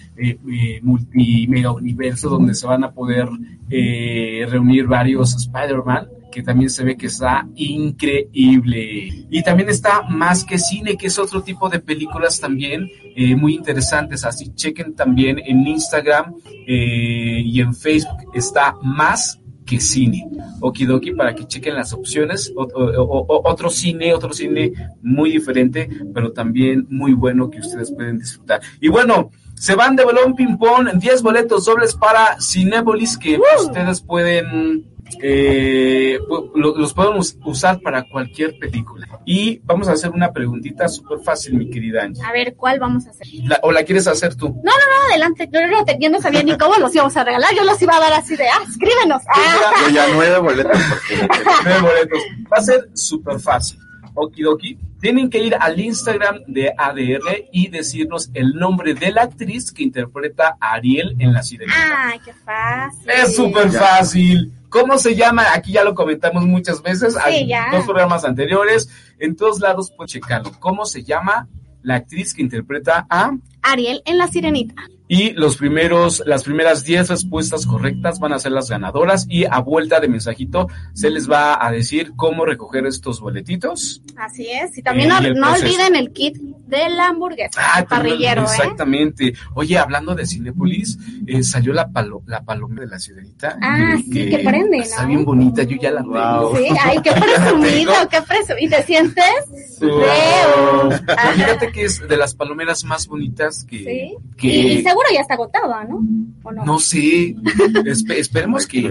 Speaker 3: multi mega universo donde se van a poder eh, reunir varios Spider-Man que también se ve que está increíble. Y también está Más que Cine, que es otro tipo de películas también eh, muy interesantes. Así chequen también en Instagram eh, y en Facebook está Más que Cine. Okidoki para que chequen las opciones. otro cine, otro cine muy diferente, pero también muy bueno que ustedes pueden disfrutar. Y bueno, se van de balón ping-pong, 10 boletos dobles para Cinépolis que ustedes pueden eh, los podemos usar para cualquier película. Y vamos a hacer una preguntita súper fácil, mi querida Angie.
Speaker 4: A ver, ¿cuál vamos a hacer?
Speaker 3: ¿O la quieres hacer tú?
Speaker 4: No, no, no, adelante. Yo no, yo no sabía ni cómo los íbamos a regalar. Yo los iba a dar así de, ah, escríbenos.
Speaker 8: Ah. Ya, nueve boletos.
Speaker 3: nueve boletos. Va a ser súper fácil. Okidoki, tienen que ir al Instagram de ADR y decirnos el nombre de la actriz que interpreta a Ariel en La Sirenita.
Speaker 4: ¡Ay, qué fácil!
Speaker 3: Es súper fácil. ¿Cómo se llama? Aquí ya lo comentamos muchas veces.
Speaker 4: Sí,
Speaker 3: Hay
Speaker 4: ya.
Speaker 3: dos programas anteriores. En todos lados puedes checarlo. ¿Cómo se llama la actriz que interpreta a
Speaker 4: Ariel en La Sirenita.
Speaker 3: Y los primeros, las primeras 10 respuestas correctas van a ser las ganadoras y a vuelta de mensajito se les va a decir cómo recoger estos boletitos.
Speaker 4: Así es. Y también
Speaker 3: Eh,
Speaker 4: no, no olviden el kit de la hamburguesa.
Speaker 3: Ah,
Speaker 4: el parrillero, ¿eh?
Speaker 3: Exactamente. Oye, hablando de Cinépolis, eh, salió la, palo, la paloma de la sirenita.
Speaker 4: Ah,
Speaker 3: eh,
Speaker 4: sí, que prende,
Speaker 3: Está
Speaker 4: ¿no?
Speaker 3: bien bonita, yo ya la tengo.
Speaker 4: Sí, ay, qué presumido, qué presumido. ¿Y te sientes?
Speaker 3: Wow. Fíjate que es de las palomeras más bonitas que...
Speaker 4: Sí.
Speaker 3: que
Speaker 4: Y, y seguro ya está agotada, ¿no? ¿O no?
Speaker 3: no sé, Espe- esperemos que,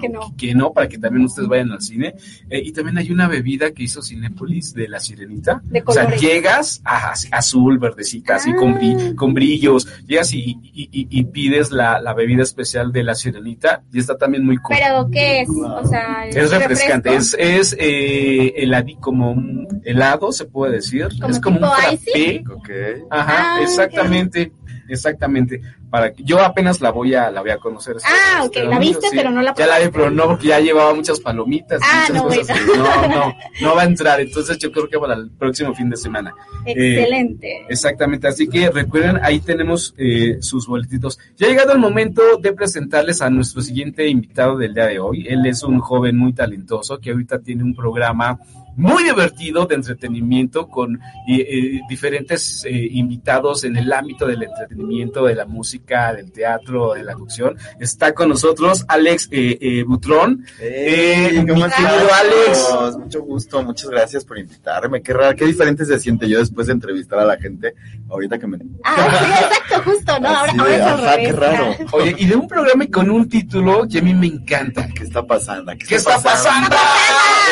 Speaker 4: Que no.
Speaker 3: que no, para que también ustedes vayan al cine. Eh, y también hay una bebida que hizo Cinépolis de la sirenita.
Speaker 4: De
Speaker 3: o sea, llegas a, así, azul, verdecita, así con, bri- con brillos. Llegas y, y- y- y pides la, la bebida especial de la sirenita y está también muy cool.
Speaker 4: ¿Pero qué es? O sea,
Speaker 3: Es refrescante,
Speaker 4: refresco?
Speaker 3: es, es eh, heladi- como un helado, se puede decir.
Speaker 4: ¿Como
Speaker 3: es como un frappé.
Speaker 4: icy?
Speaker 3: Ajá,
Speaker 4: Ah,
Speaker 3: exactamente, exactamente. Para que, yo apenas la voy a, la voy a conocer.
Speaker 4: Ah, ok,
Speaker 3: este
Speaker 4: la
Speaker 3: domingo,
Speaker 4: viste, pero no la
Speaker 3: Ya la vi, pero no, porque ya llevaba muchas palomitas.
Speaker 4: Ah,
Speaker 3: muchas
Speaker 4: no,
Speaker 3: cosas no, no, no va a entrar. Entonces yo creo que para el próximo fin de semana. Eh,
Speaker 4: Excelente.
Speaker 3: Exactamente, así que recuerden, ahí tenemos eh, sus boletitos. Ya ha llegado el momento de presentarles a nuestro siguiente invitado del día de hoy. Él es un joven muy talentoso que ahorita tiene un programa muy divertido de entretenimiento con eh, eh, diferentes eh, invitados en el ámbito del entretenimiento, de la música, del teatro, de la actuación. Está con nosotros Alex eh, eh, Butrón. Eh, mi
Speaker 11: ¿cómo estás?
Speaker 3: Alex.
Speaker 11: Mucho gusto, muchas gracias por invitarme. Qué raro, qué diferente se siente yo después de entrevistar a la gente. Ahorita que me.
Speaker 4: Ah, sí, exacto, justo, ¿no? Ahora,
Speaker 11: Así
Speaker 4: ahora
Speaker 11: de,
Speaker 4: es
Speaker 11: ajá, qué raro.
Speaker 3: Oye, y de un programa con un título que a mí me encanta.
Speaker 11: ¿Qué está pasando?
Speaker 3: ¿Qué está pasando?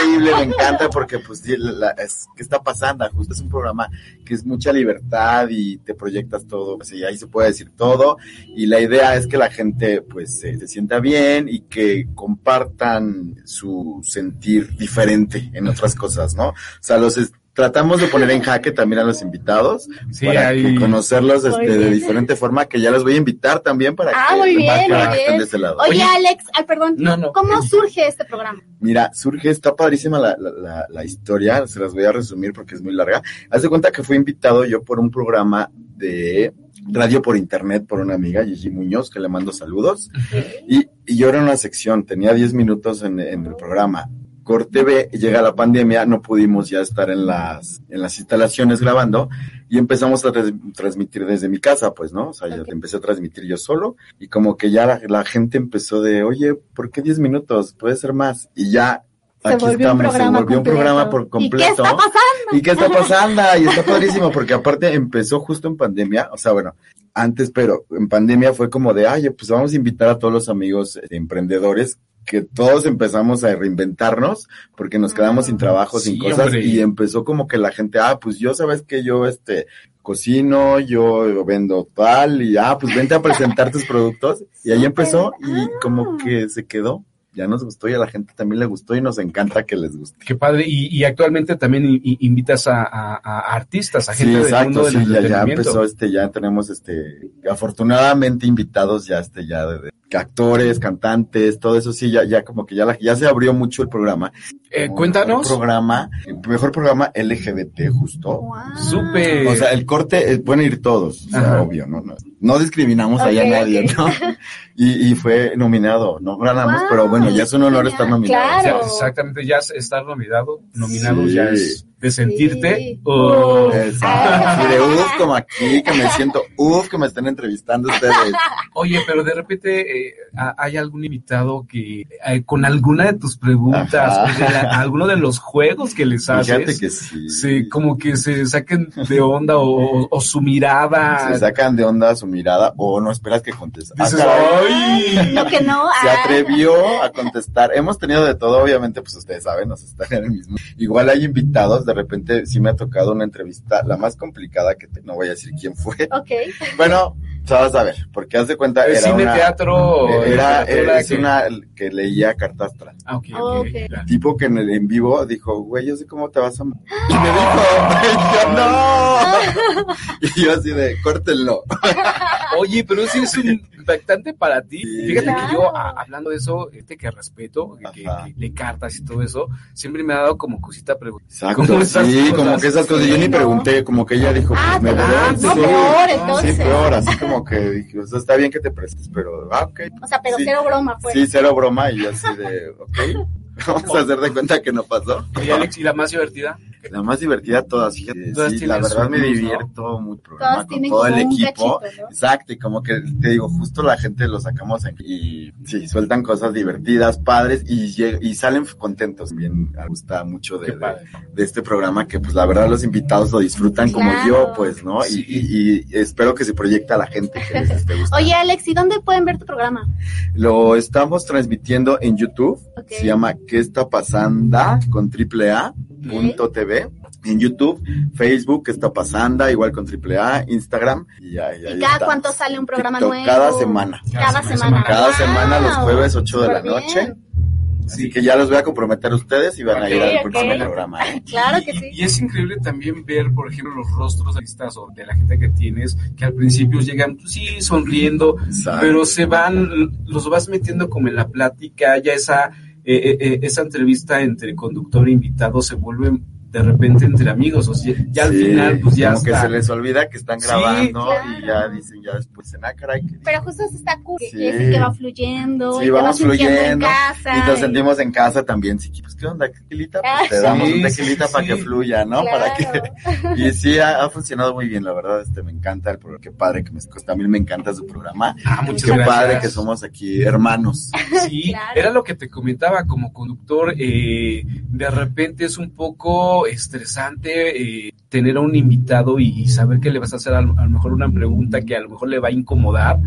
Speaker 11: Increíble, me encanta porque pues la- la- es, ¿qué está pasando? Justo es un programa que es mucha libertad y te proyectas todo, pues, y ahí se puede decir todo y la idea es que la gente pues se, se sienta bien y que compartan su sentir diferente en otras cosas, ¿no? O sea, los tratamos de poner en jaque también a los invitados
Speaker 3: Sí,
Speaker 11: para
Speaker 3: ahí-
Speaker 11: que conocerlos este, de diferente forma que ya los voy a invitar también para
Speaker 4: Ah,
Speaker 11: que,
Speaker 4: muy bien,
Speaker 11: para que
Speaker 4: muy
Speaker 11: estén de este lado.
Speaker 4: Oye, Alex, ay, perdón.
Speaker 11: No, no.
Speaker 4: ¿Cómo surge este programa?
Speaker 11: Mira, surge, está padrísima la, la, la, la historia, se las voy a resumir porque es muy larga. Haz de cuenta que fui invitado yo por un programa de radio por internet por una amiga, Gigi Muñoz, que le mando saludos. Y, y yo era en una sección, tenía 10 minutos en, en el programa. Corte B, llega la pandemia, no pudimos ya estar en las, en las instalaciones grabando y empezamos a tras- transmitir desde mi casa, pues, ¿no? O sea, ya empecé a transmitir yo solo y como que ya la, la gente empezó de, oye, ¿por qué 10 minutos? Puede ser más. Y ya
Speaker 4: Se
Speaker 11: aquí
Speaker 4: volvió un
Speaker 11: estamos, se volvió un
Speaker 4: completo.
Speaker 11: programa por
Speaker 4: ¿Y qué
Speaker 11: completo.
Speaker 4: está pasando?
Speaker 11: ¿Y qué está pasando? Y está padrísimo porque aparte empezó justo en pandemia, o sea, bueno, antes, pero en pandemia fue como de, ay, pues vamos a invitar a todos los amigos eh, emprendedores que todos empezamos a reinventarnos porque nos quedamos sin trabajo, sin cosas
Speaker 3: hombre.
Speaker 11: y empezó como que la gente, ah, pues yo sabes que yo este cocino, yo vendo tal y ah, pues vente a presentar tus productos y ahí empezó y como que se quedó. Ya nos gustó y a la gente también le gustó y nos encanta que les guste.
Speaker 3: Qué padre. Y, y actualmente también invitas a, a- a artistas, a gente
Speaker 11: Sí,
Speaker 3: del
Speaker 11: exacto,
Speaker 3: mundo del
Speaker 11: sí, ya, ya
Speaker 3: entretenimiento.
Speaker 11: empezó este, ya tenemos este, afortunadamente invitados ya este, ya de, de actores, cantantes, todo eso sí, ya, ya como que ya la, ya se abrió mucho el programa.
Speaker 3: Eh, cuéntanos.
Speaker 11: mejor programa, el mejor programa LGBT justo.
Speaker 3: Súper.
Speaker 11: O sea, el corte eh, pueden ir todos, o sea,
Speaker 3: Ajá.
Speaker 11: obvio, ¿no? No, no discriminamos ahí
Speaker 4: Ok,
Speaker 11: a nadie. ¿no? Y, y fue nominado, no ganamos,
Speaker 4: Wow,
Speaker 11: pero bueno, ya es un honor estar nominado.
Speaker 4: claro.
Speaker 3: Exactamente, ya estar nominado, nominado
Speaker 11: Sí.
Speaker 3: ya es de sentirte.
Speaker 4: Sí.
Speaker 3: oh,
Speaker 11: Exacto, de uf, como aquí, que me siento uf, que me están entrevistando ustedes.
Speaker 3: Oye, pero de repente eh, ha- hay algún invitado que eh, con alguna de tus preguntas, de la- alguno de los juegos que les haces,
Speaker 11: Fíjate que sí.
Speaker 3: sí, como que se saquen de onda o, o su mirada.
Speaker 11: Se sacan de onda su mirada o no esperas que conteste.
Speaker 3: Dices,
Speaker 11: caray.
Speaker 3: "Ay".
Speaker 4: Lo que no.
Speaker 11: se
Speaker 4: ah.
Speaker 11: atrevió a contestar. Hemos tenido de todo, obviamente, pues ustedes saben, nos están en el mismo. Igual hay invitados, de repente sí me ha tocado una entrevista, la más complicada que te- no voy a decir quién fue.
Speaker 4: Ok.
Speaker 11: Bueno, vas a ver, porque haz de cuenta,
Speaker 3: ¿El
Speaker 11: era
Speaker 3: cine,
Speaker 11: una,
Speaker 3: teatro,
Speaker 11: era,
Speaker 3: literatura,
Speaker 11: es
Speaker 3: qué?
Speaker 11: una que leía cartas astral.
Speaker 3: Ah, ok, ya.
Speaker 11: Tipo que en el en vivo dijo, güey, yo sé cómo te vas a... mo-". Y me dijo, no. Y yo así de, córtenlo.
Speaker 3: Oye, pero sí es un impactante para ti. Fíjate que yo, a- hablando de eso, este que respeto, que, que- que de cartas y todo eso, siempre me ha dado como cosita preguntar.
Speaker 11: Exacto, sí, como que esas cosas. Yo ni pregunté, como que ella dijo,
Speaker 4: Ah,
Speaker 11: pues me
Speaker 4: ah, no,
Speaker 11: sí,
Speaker 4: peor, entonces.
Speaker 11: Sí, peor, así como que dije, o sea, está bien que te prestes, pero, ah, ok.
Speaker 4: O sea, pero
Speaker 11: Sí.
Speaker 4: cero broma, pues.
Speaker 11: Sí, cero broma y yo así de, ok, vamos a hacer de cuenta que no pasó.
Speaker 3: Y Alex, ¿y la más divertida?
Speaker 11: La más divertida de todas, fíjate,
Speaker 3: Todas
Speaker 11: sí, la verdad me
Speaker 3: ¿no?
Speaker 11: divierto mucho programa
Speaker 4: Todas
Speaker 11: con todo el equipo.
Speaker 4: cachito, ¿no?
Speaker 11: Exacto, y como que te digo, justo la gente los sacamos aquí y sí, sueltan cosas divertidas, padres y, y salen contentos. También me gusta mucho de, de, de este programa que pues la verdad los invitados lo disfrutan como yo, pues, ¿no? Y, y- y espero que se proyecte a la gente que les esté gustando.
Speaker 4: Oye, Alex, ¿y dónde pueden ver tu programa?
Speaker 11: Lo estamos transmitiendo en YouTube. Se llama ¿Qué está pasando? con triple A punto TV. En YouTube, Facebook, ¿Qué está pasando? Igual con triple A, Instagram. Y ahí, ahí
Speaker 4: ¿Y cada cuánto sale un programa
Speaker 11: TikTok,
Speaker 4: nuevo?
Speaker 11: Cada semana.
Speaker 4: Cada semana.
Speaker 11: Cada
Speaker 4: Wow,
Speaker 11: semana, los jueves, 8 de la
Speaker 4: súper bien.
Speaker 11: noche. Así que ya los voy a comprometer a ustedes y van a ir al
Speaker 4: ok.
Speaker 11: próximo programa. ¿eh?
Speaker 4: Claro que sí.
Speaker 3: Y es increíble también ver, por ejemplo, los rostros de listas o de la gente que tienes, que al principio llegan, pues, sí, sonriendo, pero se van, los vas metiendo como en la plática, ya esa, esa entrevista entre conductor e invitado se vuelve de repente entre amigos, o sea, ya al
Speaker 11: Sí,
Speaker 3: final, pues ya
Speaker 11: como que se les olvida que están
Speaker 3: Sí,
Speaker 11: grabando
Speaker 4: claro.
Speaker 11: y ya dicen, ya después, en ah, caray, que
Speaker 4: Pero justo eso está cool, que
Speaker 11: Sí.
Speaker 4: va fluyendo, y
Speaker 11: Sí,
Speaker 4: te vas
Speaker 11: vamos
Speaker 4: sintiendo
Speaker 11: fluyendo.
Speaker 4: en casa.
Speaker 11: Y nos
Speaker 4: y-
Speaker 11: sentimos en casa también. Sí, pues, ¿qué onda? ¿Tequilita? Pues te
Speaker 4: Ah,
Speaker 11: damos
Speaker 3: sí,
Speaker 11: un tequilita
Speaker 3: sí,
Speaker 11: para que fluya, ¿no? Para que... Y sí, ha, ha funcionado muy bien, la verdad. Este, me encanta el programa. Qué padre que me. También me encanta su programa.
Speaker 3: Ah, muchas
Speaker 11: Qué
Speaker 3: gracias.
Speaker 11: padre que somos aquí hermanos.
Speaker 3: Sí,
Speaker 4: Claro.
Speaker 3: era lo que te comentaba como conductor, eh, de repente es un poco estresante eh, tener a un invitado y, y saber que le vas a hacer a, lo a lo mejor una pregunta que a lo mejor le va a incomodar.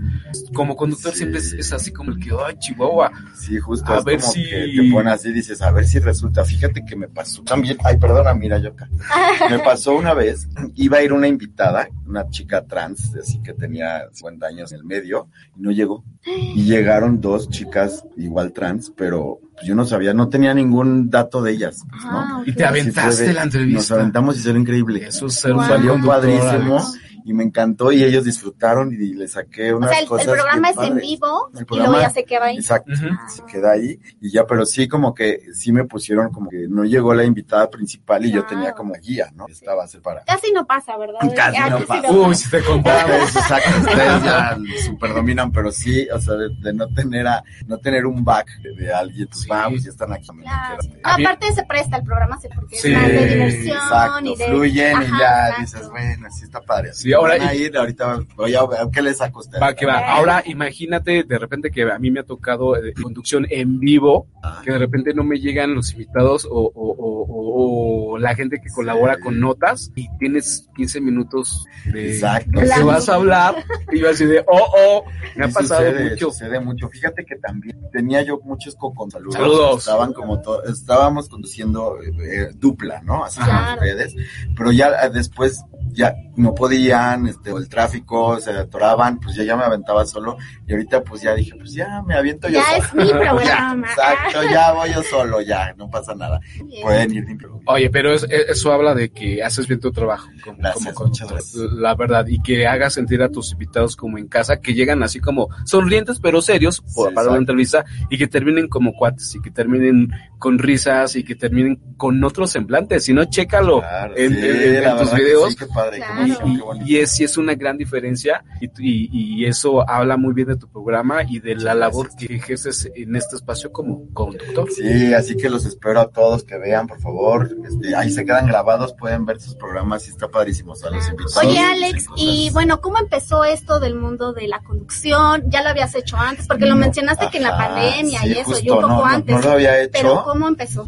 Speaker 3: Como conductor
Speaker 11: Sí.
Speaker 3: siempre es, es así como el que, ay, Chihuahua.
Speaker 11: Sí, justo.
Speaker 3: A
Speaker 11: es
Speaker 3: ver
Speaker 11: como
Speaker 3: si-
Speaker 11: que te pones así y dices, a ver si resulta. Fíjate que me pasó también. Ay, perdona, mira, yo acá. Me pasó una vez, iba a ir una invitada, una chica trans, así que tenía 50 años en el medio, y no llegó. Y llegaron dos chicas igual trans, pero pues, yo no sabía, no tenía ningún dato de ellas, pues, ¿no?
Speaker 4: Ah.
Speaker 3: Y te aventaste
Speaker 11: de-
Speaker 3: la entrevista.
Speaker 11: Nos aventamos y salió increíble.
Speaker 3: Eso es ser
Speaker 4: Wow.
Speaker 11: Salió padrísimo
Speaker 3: Alex.
Speaker 11: Y me encantó y ellos disfrutaron y le saqué
Speaker 4: O
Speaker 11: unas
Speaker 4: sea, el, programa es en vivo
Speaker 11: El
Speaker 4: y
Speaker 11: programa-
Speaker 4: luego ya se queda ahí.
Speaker 11: Exacto, se queda ahí y ya, pero sí como que sí me pusieron como que no llegó la invitada principal y yo
Speaker 4: Claro.
Speaker 11: tenía como guía, ¿no? Estaba a ser para...
Speaker 4: Casi no pasa, ¿verdad?
Speaker 11: Casi
Speaker 4: Ah,
Speaker 11: no
Speaker 4: sí
Speaker 11: pasa.
Speaker 4: lo-
Speaker 3: Uy, si te.
Speaker 11: Ustedes, exacto, ustedes ya super dominan, pero sí, o sea, de, de no tener a, no tener un back de, de alguien, pues
Speaker 3: Sí.
Speaker 11: vamos, ya están aquí.
Speaker 4: Claro. No, aparte se presta el programa, sí, porque
Speaker 3: Sí,
Speaker 4: es más de diversión
Speaker 11: Exacto,
Speaker 4: y de...
Speaker 11: fluyen y ya
Speaker 4: exacto.
Speaker 11: dices, bueno, sí está padre.
Speaker 3: Sí, ahora-
Speaker 11: Van a ir, ahorita voy a ver qué les saco a ustedes.
Speaker 3: Va, que va. Ahora imagínate de repente que a mí me ha tocado eh, conducción en vivo,
Speaker 11: Ah.
Speaker 3: que de repente no me llegan los invitados o, o- o- o- o la gente que colabora
Speaker 11: Sí.
Speaker 3: con notas y tienes 15 minutos de
Speaker 11: Exacto.
Speaker 3: que
Speaker 4: Claro.
Speaker 3: vas a hablar y vas así de, oh, oh, me ha pasado
Speaker 11: sucede,
Speaker 3: mucho.
Speaker 11: Sucede mucho. Fíjate que también tenía yo muchos con saludos.
Speaker 3: Saludos.
Speaker 11: Estaban como estábamos conduciendo eh, eh, dupla, ¿no? Así
Speaker 4: Claro.
Speaker 11: con ustedes. Pero ya eh, después ya no podían, este, o el tráfico, se atoraban, pues ya, ya me aventaba solo. Y ahorita pues ya dije, pues ya me aviento yo
Speaker 4: Ya
Speaker 11: solo.
Speaker 4: es mi
Speaker 11: Ya,
Speaker 4: programa.
Speaker 11: exacto, ya voy yo solo, ya, no pasa nada.
Speaker 4: Bien.
Speaker 11: Pueden ir sin problema.
Speaker 3: Oye, pero es- es- eso habla de que haces bien tu trabajo como,
Speaker 11: Gracias,
Speaker 3: como
Speaker 11: muchas
Speaker 3: conductor,
Speaker 11: gracias.
Speaker 3: la verdad, y que hagas sentir a tus invitados como en casa, que llegan así como sonrientes pero serios por-
Speaker 11: Sí,
Speaker 3: para una entrevista y que terminen como cuates y que terminen con risas y que terminen con otros semblantes. Si no, chécalo
Speaker 11: Claro,
Speaker 3: en,
Speaker 11: sí,
Speaker 3: en- en tus videos.
Speaker 11: sí, padre,
Speaker 4: Claro.
Speaker 3: Y,
Speaker 11: qué bonito.
Speaker 3: y es, sí es una gran diferencia y, y- y eso habla muy bien de tu programa y de la labor que ejerces en este espacio como conductor.
Speaker 11: Sí, así que los espero a todos que vean, por favor. Este, ahí se quedan grabados, pueden ver sus programas y está padrísimo. O sea, los invitados.
Speaker 4: Oye, Alex, y bueno, ¿cómo empezó esto del mundo de la conducción? ¿Ya lo habías hecho antes? Porque lo mencionaste que en la pandemia
Speaker 11: sí,
Speaker 4: y eso,
Speaker 11: justo,
Speaker 4: y un poco
Speaker 11: no, no,
Speaker 4: antes.
Speaker 11: No, lo había hecho.
Speaker 4: Pero ¿cómo empezó?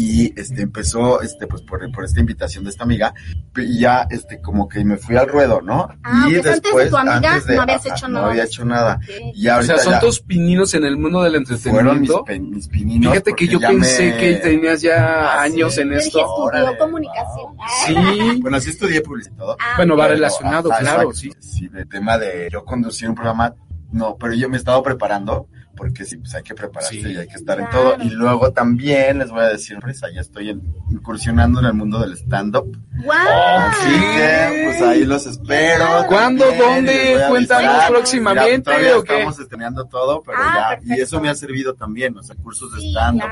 Speaker 11: Y este empezó este pues por, por esta invitación de esta amiga y ya este como que me fui al ruedo no
Speaker 4: Ah,
Speaker 11: y
Speaker 4: pues antes de
Speaker 11: después
Speaker 4: tu amiga
Speaker 11: antes de-
Speaker 4: no habías
Speaker 11: ajá,
Speaker 4: hecho
Speaker 11: no
Speaker 4: nada.
Speaker 11: había hecho nada
Speaker 4: Ok.
Speaker 11: y
Speaker 3: O
Speaker 11: ahorita
Speaker 3: sea, son
Speaker 11: ya
Speaker 3: tus pininos en el mundo del
Speaker 11: fueron mis,
Speaker 3: entretenimiento.
Speaker 11: pe- mis pininos
Speaker 3: Fíjate que yo pensé
Speaker 11: me-
Speaker 3: que tenías ya
Speaker 11: Ah,
Speaker 3: años
Speaker 11: sí.
Speaker 3: en
Speaker 4: Yo dije,
Speaker 3: esto.
Speaker 4: estudió comunicación.
Speaker 3: Sí.
Speaker 11: bueno sí estudié publicidad
Speaker 4: ah,
Speaker 3: Bueno, va relacionado,
Speaker 11: Ajá,
Speaker 3: claro,
Speaker 11: exacto.
Speaker 3: sí.
Speaker 11: Sí, el tema de yo conducir un programa, no, pero yo me he estado preparando, porque sí, pues hay que prepararse
Speaker 3: Sí.
Speaker 11: y hay que estar en todo. Y luego también les voy a decir, pues ya estoy en- incursionando en el mundo del stand-up.
Speaker 4: ¡Guau!
Speaker 11: Así que, pues ahí los espero.
Speaker 3: ¿Cuándo? ¿Dónde? Cuéntanos próximamente.
Speaker 11: Mira, estamos estrenando todo, pero ya, y eso me ha servido también, o sea, cursos de stand-up,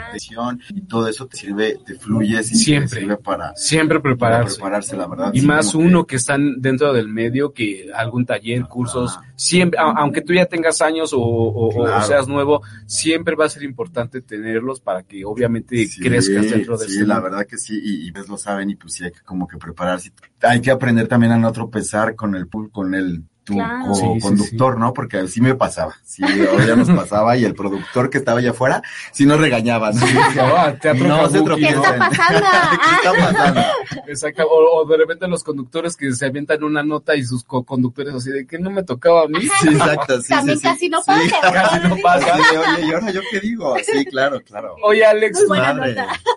Speaker 11: y todo eso te sirve, te fluyes y
Speaker 3: siempre,
Speaker 11: te sirve para
Speaker 3: siempre prepararse.
Speaker 11: Para prepararse, la verdad.
Speaker 3: Y más uno que están dentro del medio, que algún taller, cursos, siempre, aunque tú ya tengas años o, seas nuevo, siempre va a ser importante tenerlos para que obviamente crezcas dentro de
Speaker 11: Sí, este la verdad que sí, y, y lo saben, y pues sí hay que como que prepararse. Hay que aprender también a no tropezar con el, con el tu conductor, ¿no? Porque así me pasaba. Sí, ya nos pasaba y el productor que estaba allá afuera, sí nos regañaba. ¿no?
Speaker 4: no se ¿Qué está pasando?
Speaker 11: ¿Qué está pasando?
Speaker 3: Exacto. O, de repente los conductores que se avientan una nota y sus co-conductores así de que no me tocaba a mí.
Speaker 11: Sí, exacto. Sí,
Speaker 4: También casi no pasa.
Speaker 3: casi no pasa.
Speaker 11: oye, ¿y ahora yo qué digo? Sí, claro, claro.
Speaker 3: Oye, Alex,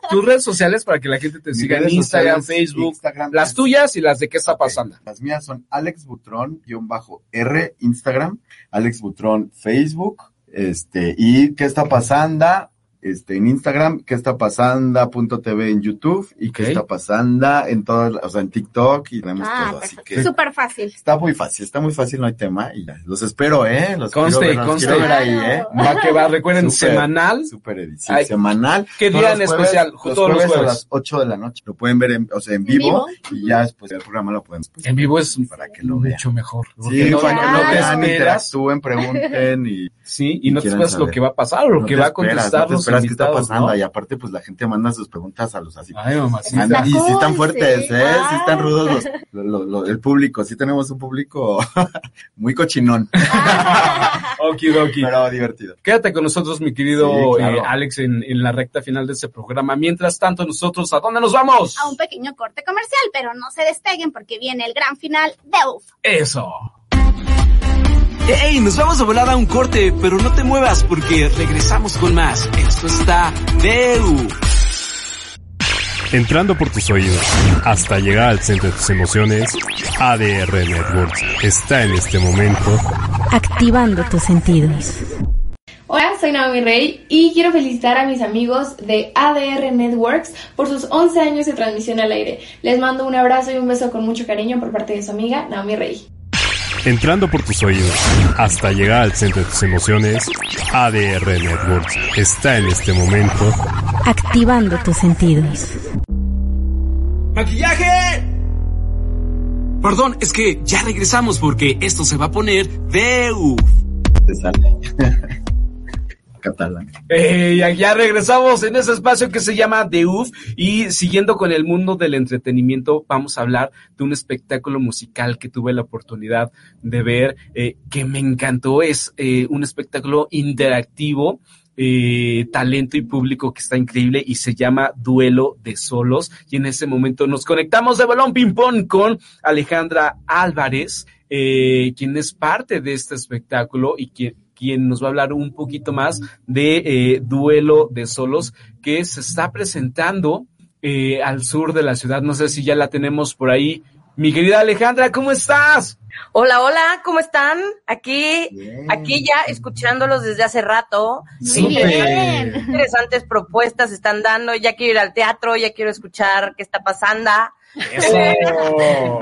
Speaker 3: tus redes sociales para que la gente te siga en Instagram, Facebook, las tuyas y las de qué está pasando.
Speaker 11: Las mías son Alex Butrón, bajo R Instagram, Alex Butrón Facebook, este, y qué está pasando este, en Instagram, qué está pasando punto TV en YouTube y qué está pasando en todas, o sea, en TikTok y tenemos ah, todo. Así que
Speaker 4: súper fácil.
Speaker 11: Está muy fácil, está muy fácil, no hay tema y los espero, eh. Los
Speaker 3: conste, quiero conste. ahí, eh. Va que va, recuerden, semanal.
Speaker 11: Super edición, semanal.
Speaker 3: ¿Qué día en especial?
Speaker 11: Los todos los jueves a las 8 de la noche. Lo pueden ver en, o sea, en vivo, y ya después el programa lo pueden
Speaker 3: En vivo es para que lo mucho mejor.
Speaker 11: Sí, no, no, te esperas. Suben, pregunten y.
Speaker 3: Sí, y no te esperas lo que va a pasar o lo que va a contestar los
Speaker 11: invitados. qué está pasando y aparte pues la gente manda sus preguntas a los así. Ay, mamá, sí, y sí están fuertes, ¿eh? Sí están rudos los, el público, sí tenemos un público muy cochinón.
Speaker 3: Okidoki.
Speaker 11: Pero divertido.
Speaker 3: Quédate con nosotros, mi querido eh, Alex, en, en, la recta final de este programa. Mientras tanto, nosotros, ¿a dónde nos vamos?
Speaker 4: A un pequeño corte comercial, pero no se despeguen porque viene el gran final de UF.
Speaker 3: Eso.
Speaker 9: ¡Ey! Nos vamos a volar a un corte, pero no te muevas porque regresamos con más. Esto está Deu.
Speaker 1: Entrando por tus oídos hasta llegar al centro de tus emociones, ADR Networks está en este momento
Speaker 2: activando tus sentidos.
Speaker 7: Hola, soy Naomi Rey y quiero felicitar a mis amigos de ADR Networks por sus 11 años de transmisión al aire. Les mando un abrazo y un beso con mucho cariño por parte de su amiga Naomi Rey.
Speaker 1: Entrando por tus oídos hasta llegar al centro de tus emociones, ADR Networks está en este momento
Speaker 2: activando tus sentidos.
Speaker 9: ¡Maquillaje! Perdón, es que ya regresamos porque esto se va a poner de uff.
Speaker 11: sale. catalán.
Speaker 3: Eh, ya, regresamos en ese espacio que se llama The UF y siguiendo con el mundo del entretenimiento vamos a hablar de un espectáculo musical que tuve la oportunidad de ver eh, que me encantó. Es eh, un espectáculo interactivo. talento y público que está increíble y se llama Duelo de Solos. Y en ese momento nos conectamos de balón ping-pong con Alejandra Álvarez, quien es parte de este espectáculo y quien quien nos va a hablar un poquito más de eh, Duelo de Solos que se está presentando eh, al sur de la ciudad. No sé si ya la tenemos por ahí. Mi querida Alejandra, ¿cómo estás?
Speaker 12: Hola, hola, ¿cómo están? Aquí, aquí ya escuchándolos desde hace rato.
Speaker 3: Sí, bien.
Speaker 12: Interesantes propuestas están dando. Ya quiero ir al teatro, ya quiero escuchar qué está pasando.
Speaker 3: Eso.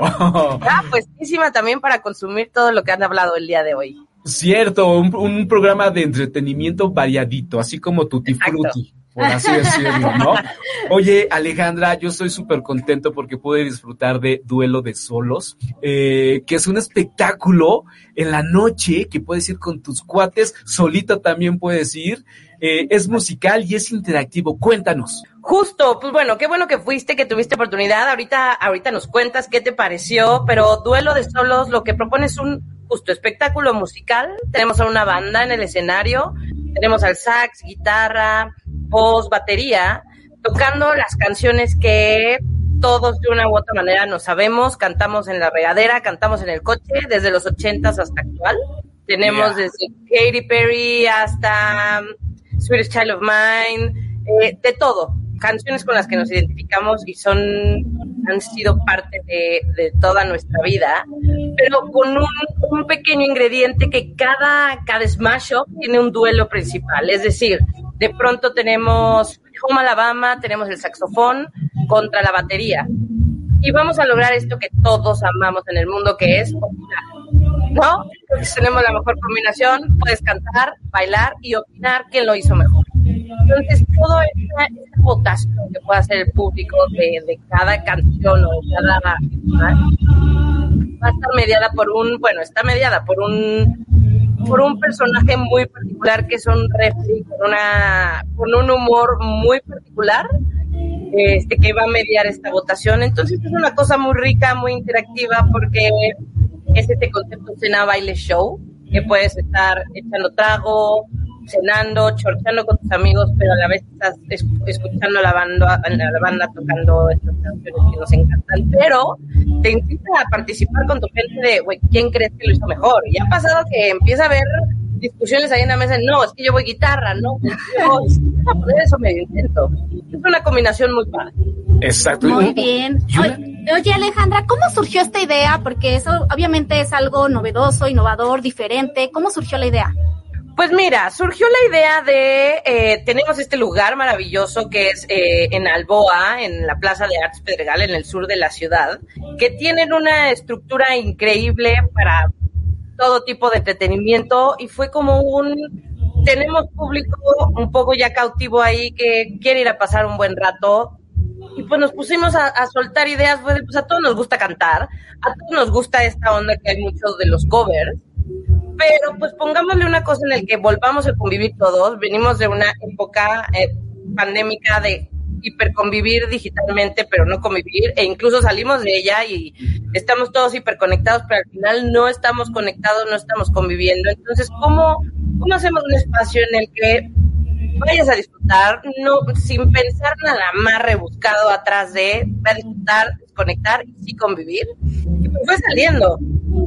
Speaker 12: ah, pues también para consumir todo lo que han hablado el día de hoy.
Speaker 3: Cierto, un, programa de entretenimiento variadito, así como Tutti Frutti, por así decirlo, ¿no? Oye, Alejandra, yo estoy súper contento porque pude disfrutar de Duelo de Solos, eh, que es un espectáculo en la noche que puedes ir con tus cuates, solito también puedes ir, eh, es musical y es interactivo. Cuéntanos.
Speaker 12: Justo, pues bueno, qué bueno que fuiste, que tuviste oportunidad. Ahorita, ahorita nos cuentas qué te pareció, pero Duelo de Solos lo que propone es un justo espectáculo musical. Tenemos a una banda en el escenario, tenemos al sax, guitarra, voz, batería, tocando las canciones que todos de una u otra manera nos sabemos, cantamos en la regadera, cantamos en el coche, desde los ochentas hasta actual. Tenemos desde Katy Perry hasta um, Sweetest Child of Mine, eh, de todo canciones con las que nos identificamos y son han sido parte de, toda nuestra vida, pero con un, pequeño ingrediente que cada, cada smash up tiene un duelo principal. Es decir, de pronto tenemos Home Alabama, tenemos el saxofón contra la batería. y vamos a lograr esto que todos amamos en el mundo, que es opinar. ¿No? Entonces tenemos la mejor combinación, puedes cantar, bailar y opinar quién lo hizo mejor. Entonces, toda esta, esta votación que puede hacer el público de, de cada canción o de cada va a estar mediada por un, bueno, está mediada por un por un personaje muy particular que es un refri con una con un humor muy particular este que va a mediar esta votación. Entonces es una cosa muy rica muy interactiva porque es este concepto cena baile show que puedes estar echando trago cenando, chorchando con tus amigos, pero a la vez estás escuchando a la banda, la banda tocando estas canciones que nos encantan, pero te invita a participar con tu gente de, güey, ¿quién crees que lo hizo mejor? Y ha pasado que empieza a haber discusiones ahí en la mesa, no, es que yo voy guitarra, no, yo, eso me intento. Es una combinación muy padre.
Speaker 3: Exacto.
Speaker 4: Muy bien. Oye, Alejandra, ¿cómo surgió esta idea? Porque eso obviamente es algo novedoso, innovador, diferente. ¿Cómo surgió la idea?
Speaker 12: Pues mira, surgió la idea de, eh, tenemos este lugar maravilloso que es eh, en Alboa, en la Plaza de Artes Pedregal, en el sur de la ciudad, que tienen una estructura increíble para todo tipo de entretenimiento y fue como un, tenemos público un poco ya cautivo ahí que quiere ir a pasar un buen rato, y pues nos pusimos a, a, soltar ideas, pues a todos nos gusta cantar, a todos nos gusta esta onda que hay muchos de los covers, pero pues pongámosle una cosa en el que volvamos a convivir todos. Venimos de una época eh, pandémica de hiperconvivir digitalmente, pero no convivir, e incluso salimos de ella y estamos todos hiperconectados, pero al final no estamos conectados, no estamos conviviendo. Entonces, ¿cómo, cómo hacemos un espacio en el que vayas a disfrutar, no, sin pensar nada más rebuscado atrás de, a disfrutar, desconectar y sí convivir? Y pues fue saliendo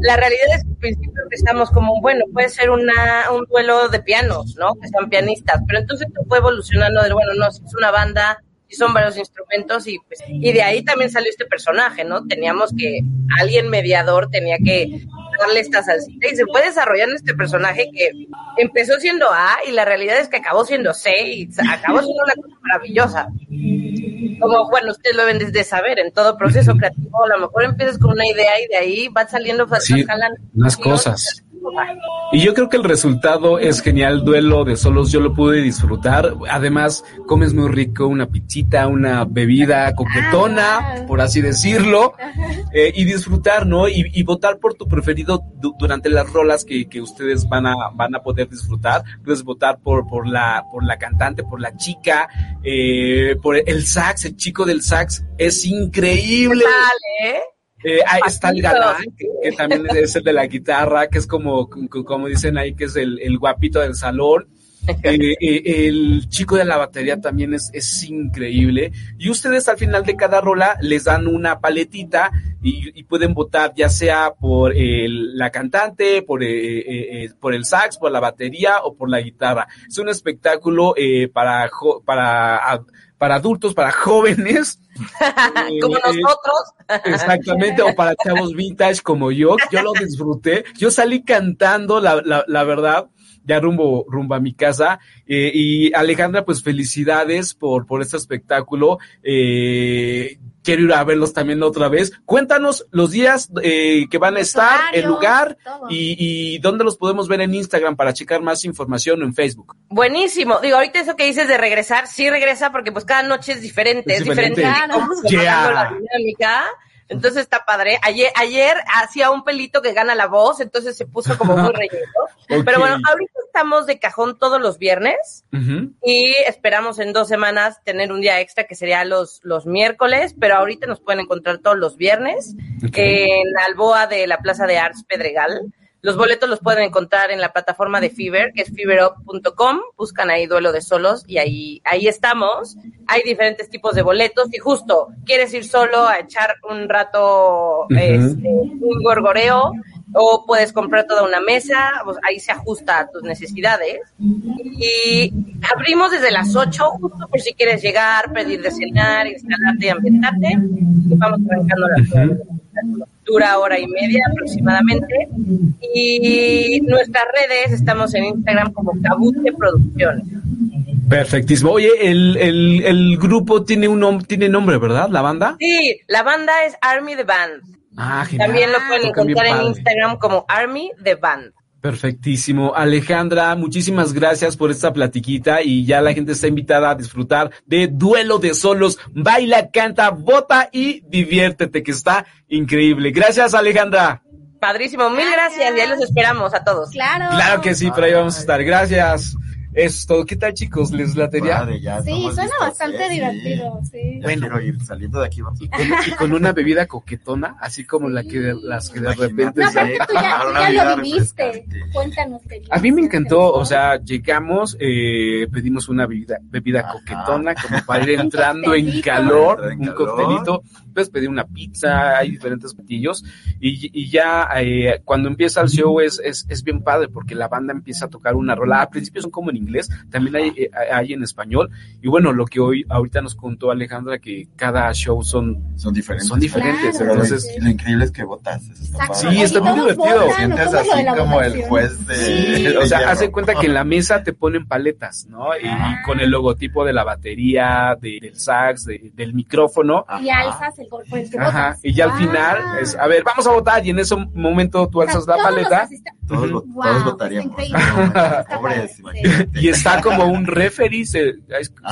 Speaker 12: la realidad es que al principio empezamos como, bueno, puede ser una, un duelo de pianos, ¿no? Que sean pianistas, pero entonces fue evolucionando de, bueno, no, es una banda y son varios instrumentos y pues, y de ahí también salió este personaje, ¿no? Teníamos que, alguien mediador tenía que darle esta salsita y se fue desarrollando este personaje que empezó siendo A y la realidad es que acabó siendo C y acabó siendo una cosa maravillosa. Como, bueno, ustedes lo ven desde saber, en todo proceso creativo, a lo mejor empiezas con una idea y de ahí va saliendo,
Speaker 3: sí, unas cosas. Y yo creo que el resultado es genial, duelo de solos, yo lo pude disfrutar. Además, comes muy rico, una pizzita, una bebida coquetona, ah. por así decirlo, eh, y disfrutar, ¿no? Y, votar por tu preferido durante las rolas que, que, ustedes van a, van a poder disfrutar. Puedes votar por, por, la, por la cantante, por la chica, eh, por el sax, el chico del sax, es increíble.
Speaker 12: ¿eh?
Speaker 3: Eh, ahí está el galán, que, también es el de la guitarra, que es como, como dicen ahí, que es el, el guapito del salón. Eh, eh, el chico de la batería también es, es increíble. Y ustedes al final de cada rola les dan una paletita y, pueden votar ya sea por el, la cantante, por, eh, por el sax, por la batería o por la guitarra. Es un espectáculo para, para, para adultos, para jóvenes.
Speaker 12: como nosotros.
Speaker 3: Exactamente, o para chavos vintage como yo. Yo lo disfruté. Yo salí cantando, la, la, la verdad ya rumbo, rumbo a mi casa. Eh, y Alejandra, pues felicidades por, por este espectáculo. Eh, quiero ir a verlos también otra vez. Cuéntanos los días eh, que van a estar, el lugar y, y, dónde los podemos ver en Instagram para checar más información o en Facebook.
Speaker 12: Buenísimo. Digo, ahorita eso que dices de regresar, sí regresa porque pues cada noche es diferente, es, diferente. la dinámica. Entonces está padre. Ayer, ayer hacía un pelito que gana la voz, entonces se puso como muy relleno. Pero bueno, ahorita estamos de cajón todos los viernes y esperamos en dos semanas tener un día extra que sería los, los miércoles, pero ahorita nos pueden encontrar todos los viernes en la Alboa de la Plaza de Arts Pedregal. Los boletos los pueden encontrar en la plataforma de Fever, que es feverup.com. Buscan ahí duelo de solos y ahí, ahí estamos. Hay diferentes tipos de boletos y justo quieres ir solo a echar un rato, este, un gorgoreo o puedes comprar toda una mesa, pues ahí se ajusta a tus necesidades. Y abrimos desde las 8, justo por si quieres llegar, pedir de cenar, instalarte y ambientarte. Y vamos arrancando la dura hora y media aproximadamente. Y nuestras redes estamos en Instagram como Cabute Producciones.
Speaker 3: Perfectísimo. Oye, el, el, el grupo tiene un nom tiene nombre, ¿verdad? ¿La banda?
Speaker 12: Sí, la banda es Army the Band.
Speaker 3: Ah, genial.
Speaker 12: También lo pueden encontrar en. Instagram como Army the Band.
Speaker 3: Perfectísimo. Alejandra, muchísimas gracias por esta platiquita y ya la gente está invitada a disfrutar de Duelo de Solos. Baila, canta, vota y diviértete, que está increíble. Gracias, Alejandra.
Speaker 12: Padrísimo, mil gracias. y ahí los esperamos a todos.
Speaker 4: Claro.
Speaker 3: Claro que sí, por ahí vamos a estar. Gracias. Eso es todo. ¿Qué tal, chicos? ¿Les latería?
Speaker 11: Padre, ya
Speaker 4: Sí, suena
Speaker 11: listos,
Speaker 4: bastante
Speaker 11: ¿eh? Sí.
Speaker 4: divertido, sí.
Speaker 11: Ya quiero ir saliendo de aquí. Vamos.
Speaker 3: Y con, y con una bebida coquetona, así como la que de- las que de repente
Speaker 4: No, aparte tú ya, tú lo viviste. Cuéntanos.
Speaker 3: A mí me encantó, o sea, llegamos, eh, pedimos una bebida, bebida coquetona, como para ir entrando en calor,
Speaker 11: en
Speaker 3: un
Speaker 11: calor.
Speaker 3: coctelito, pues pedí una pizza, hay diferentes platillos, y, y ya eh, cuando empieza el show es, es, es bien padre, porque la banda empieza a tocar una rola, al principio son como en inglés, también hay, eh, hay en español, y bueno, lo que hoy, ahorita nos contó Alejandra, que cada show son,
Speaker 11: Son diferentes.
Speaker 3: son diferentes, entonces...
Speaker 11: lo increíble es que votas.
Speaker 3: Sí, está muy divertido.
Speaker 4: votan,
Speaker 11: Sientes
Speaker 4: ¿cómo es lo de
Speaker 11: así como el juez de.
Speaker 3: Sí,
Speaker 11: de
Speaker 3: o sea, haz cuenta que en la mesa te ponen paletas, ¿no? Y, y con el logotipo de la batería, de- del sax, de- del micrófono.
Speaker 4: Y alzas el golpe del que
Speaker 3: Ajá, y ya al
Speaker 4: Ah.
Speaker 3: final es, a ver, vamos a votar, y en ese momento tú
Speaker 4: O sea,
Speaker 3: alzas la paleta
Speaker 11: Todos,
Speaker 4: Wow,
Speaker 11: todos votaríamos. Pobres.
Speaker 3: Y está como un referee, se,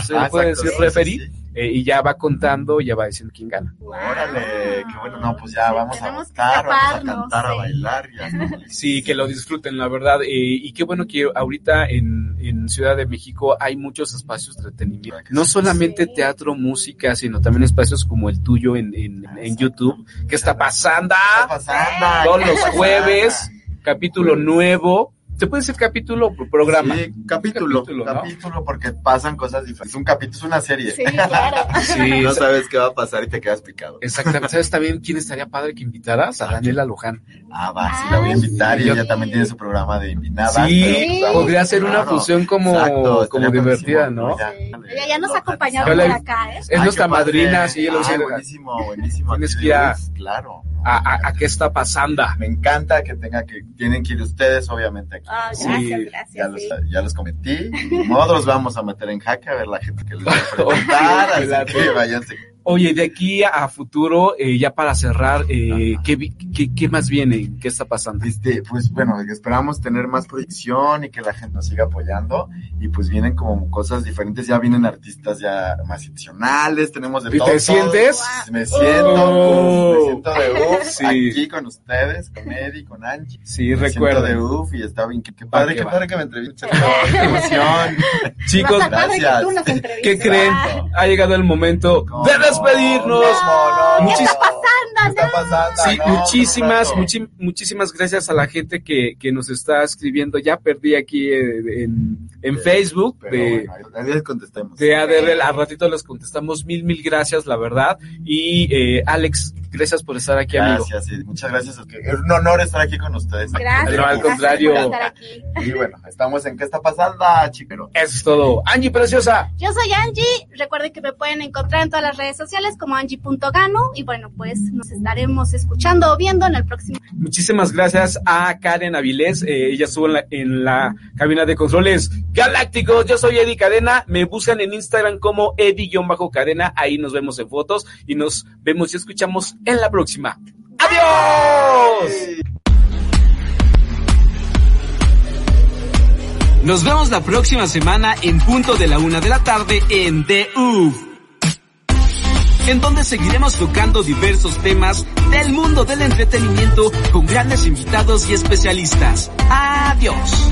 Speaker 3: se
Speaker 11: Ajá,
Speaker 3: puede
Speaker 11: exacto,
Speaker 3: decir
Speaker 11: sí,
Speaker 3: referee,
Speaker 11: sí, sí.
Speaker 3: eh, y ya va contando, ya va diciendo quién gana.
Speaker 11: Órale, qué bueno. No, pues ya vamos a
Speaker 4: que
Speaker 11: votar, vamos a cantar, a bailar. Ya listos.
Speaker 3: Sí, que lo disfruten, la verdad. eh, y qué bueno que ahorita en, en Ciudad de México hay muchos espacios de entretenimiento. No solamente
Speaker 4: Sí.
Speaker 3: teatro, música, sino también espacios como el tuyo en, en, en YouTube. ¿Qué está pasando?
Speaker 11: ¿Qué está pasando?
Speaker 3: Todos
Speaker 11: ¿Qué
Speaker 3: los jueves, capítulo nuevo. ¿Se puede decir capítulo o programa?
Speaker 11: Sí, capítulo,
Speaker 3: Capítulo, ¿no?
Speaker 11: capítulo, porque pasan cosas diferentes. Un capítulo es una serie.
Speaker 4: Sí, claro.
Speaker 3: Sí,
Speaker 11: no
Speaker 3: sa-
Speaker 11: sabes qué va a pasar y te quedas picado.
Speaker 3: exactamente. ¿Sabes también quién estaría padre que invitaras? A Daniela Luján.
Speaker 11: Ah, va, sí, la voy a invitar y ella también tiene su programa de invitada.
Speaker 3: Sí,
Speaker 11: pero, pues,
Speaker 3: podría ser una
Speaker 11: claro.
Speaker 3: fusión como,
Speaker 11: Exacto,
Speaker 3: como divertida, ¿no?
Speaker 11: Ya,
Speaker 4: Ella ya nos ha acompañado por acá, ¿eh?
Speaker 3: Es
Speaker 11: Ay,
Speaker 3: nuestra madrina, sí, lo sé.
Speaker 11: buenísimo, buenísimo.
Speaker 3: Tienes que ir a-
Speaker 11: Luis, Claro.
Speaker 3: A, a- a qué está pasando?
Speaker 11: Me encanta que tenga que, tienen que ir ustedes, obviamente, aquí.
Speaker 4: Ah,
Speaker 3: Sí,
Speaker 4: gracias,
Speaker 11: Ya
Speaker 4: gracias.
Speaker 11: los,
Speaker 4: sí.
Speaker 11: ya los cometí. Modo, los vamos a meter en jaque a ver la gente que les va a preguntar. Así que váyanse.
Speaker 3: Oye, de aquí a futuro, eh, ya para cerrar, eh, ¿qué, vi- qué, qué más viene? ¿Qué está pasando?
Speaker 11: Este, pues bueno, esperamos tener más proyección y que la gente nos siga apoyando. Y pues vienen como cosas diferentes, ya vienen artistas ya más excepcionales, tenemos de
Speaker 3: ¿Y
Speaker 11: todo.
Speaker 3: te sientes?
Speaker 11: Me siento,
Speaker 3: Oh.
Speaker 11: me siento de uf,
Speaker 3: Sí.
Speaker 11: aquí con ustedes, con Eddie, con Angie.
Speaker 3: Sí,
Speaker 11: Me
Speaker 3: recuerdo.
Speaker 11: siento de uf y está bien, qué, qué padre, qué padre que me entrevistes, qué emoción.
Speaker 3: Chicos,
Speaker 4: que
Speaker 11: gracias.
Speaker 4: tú nos entrevistes.
Speaker 3: ¿qué creen? Ha llegado el momento
Speaker 11: ¿Cómo
Speaker 3: de
Speaker 11: no?
Speaker 3: Despedirnos.
Speaker 11: No, no,
Speaker 4: ¿Qué está pasando?
Speaker 11: ¿Qué está pasando?
Speaker 3: Sí,
Speaker 11: No,
Speaker 3: muchísimas, muchísimas gracias a la gente que, que nos está escribiendo. Ya perdí aquí eh, en, en Facebook de,
Speaker 11: bueno, les contestemos.
Speaker 3: de ADR. Al ratito les contestamos. Mil, mil gracias, la verdad. Y eh, Alex, gracias por estar aquí, amigo.
Speaker 11: Gracias, sí, muchas gracias. Es un honor estar aquí con ustedes.
Speaker 4: Gracias.
Speaker 3: No, al
Speaker 4: gracias
Speaker 3: contrario.
Speaker 4: por estar aquí.
Speaker 11: Y bueno, estamos en ¿Qué está pasando, chicero?
Speaker 3: Eso es todo. Angie Preciosa.
Speaker 4: Yo soy Angie. Recuerden que me pueden encontrar en todas las redes sociales como angie.gano. Y bueno, pues nos estaremos escuchando o viendo en el próximo.
Speaker 3: Muchísimas gracias a Karen Avilés. eh, ella estuvo en la, en la cabina de controles galácticos. Yo soy Eddie Cadena. Me buscan en Instagram como Eddie-Cadena. Ahí nos vemos en fotos y nos vemos y escuchamos en la próxima. ¡Adiós!
Speaker 9: Nos vemos la próxima semana en punto de la una de la tarde en The UF. En donde seguiremos tocando diversos temas del mundo del entretenimiento con grandes invitados y especialistas. Adiós.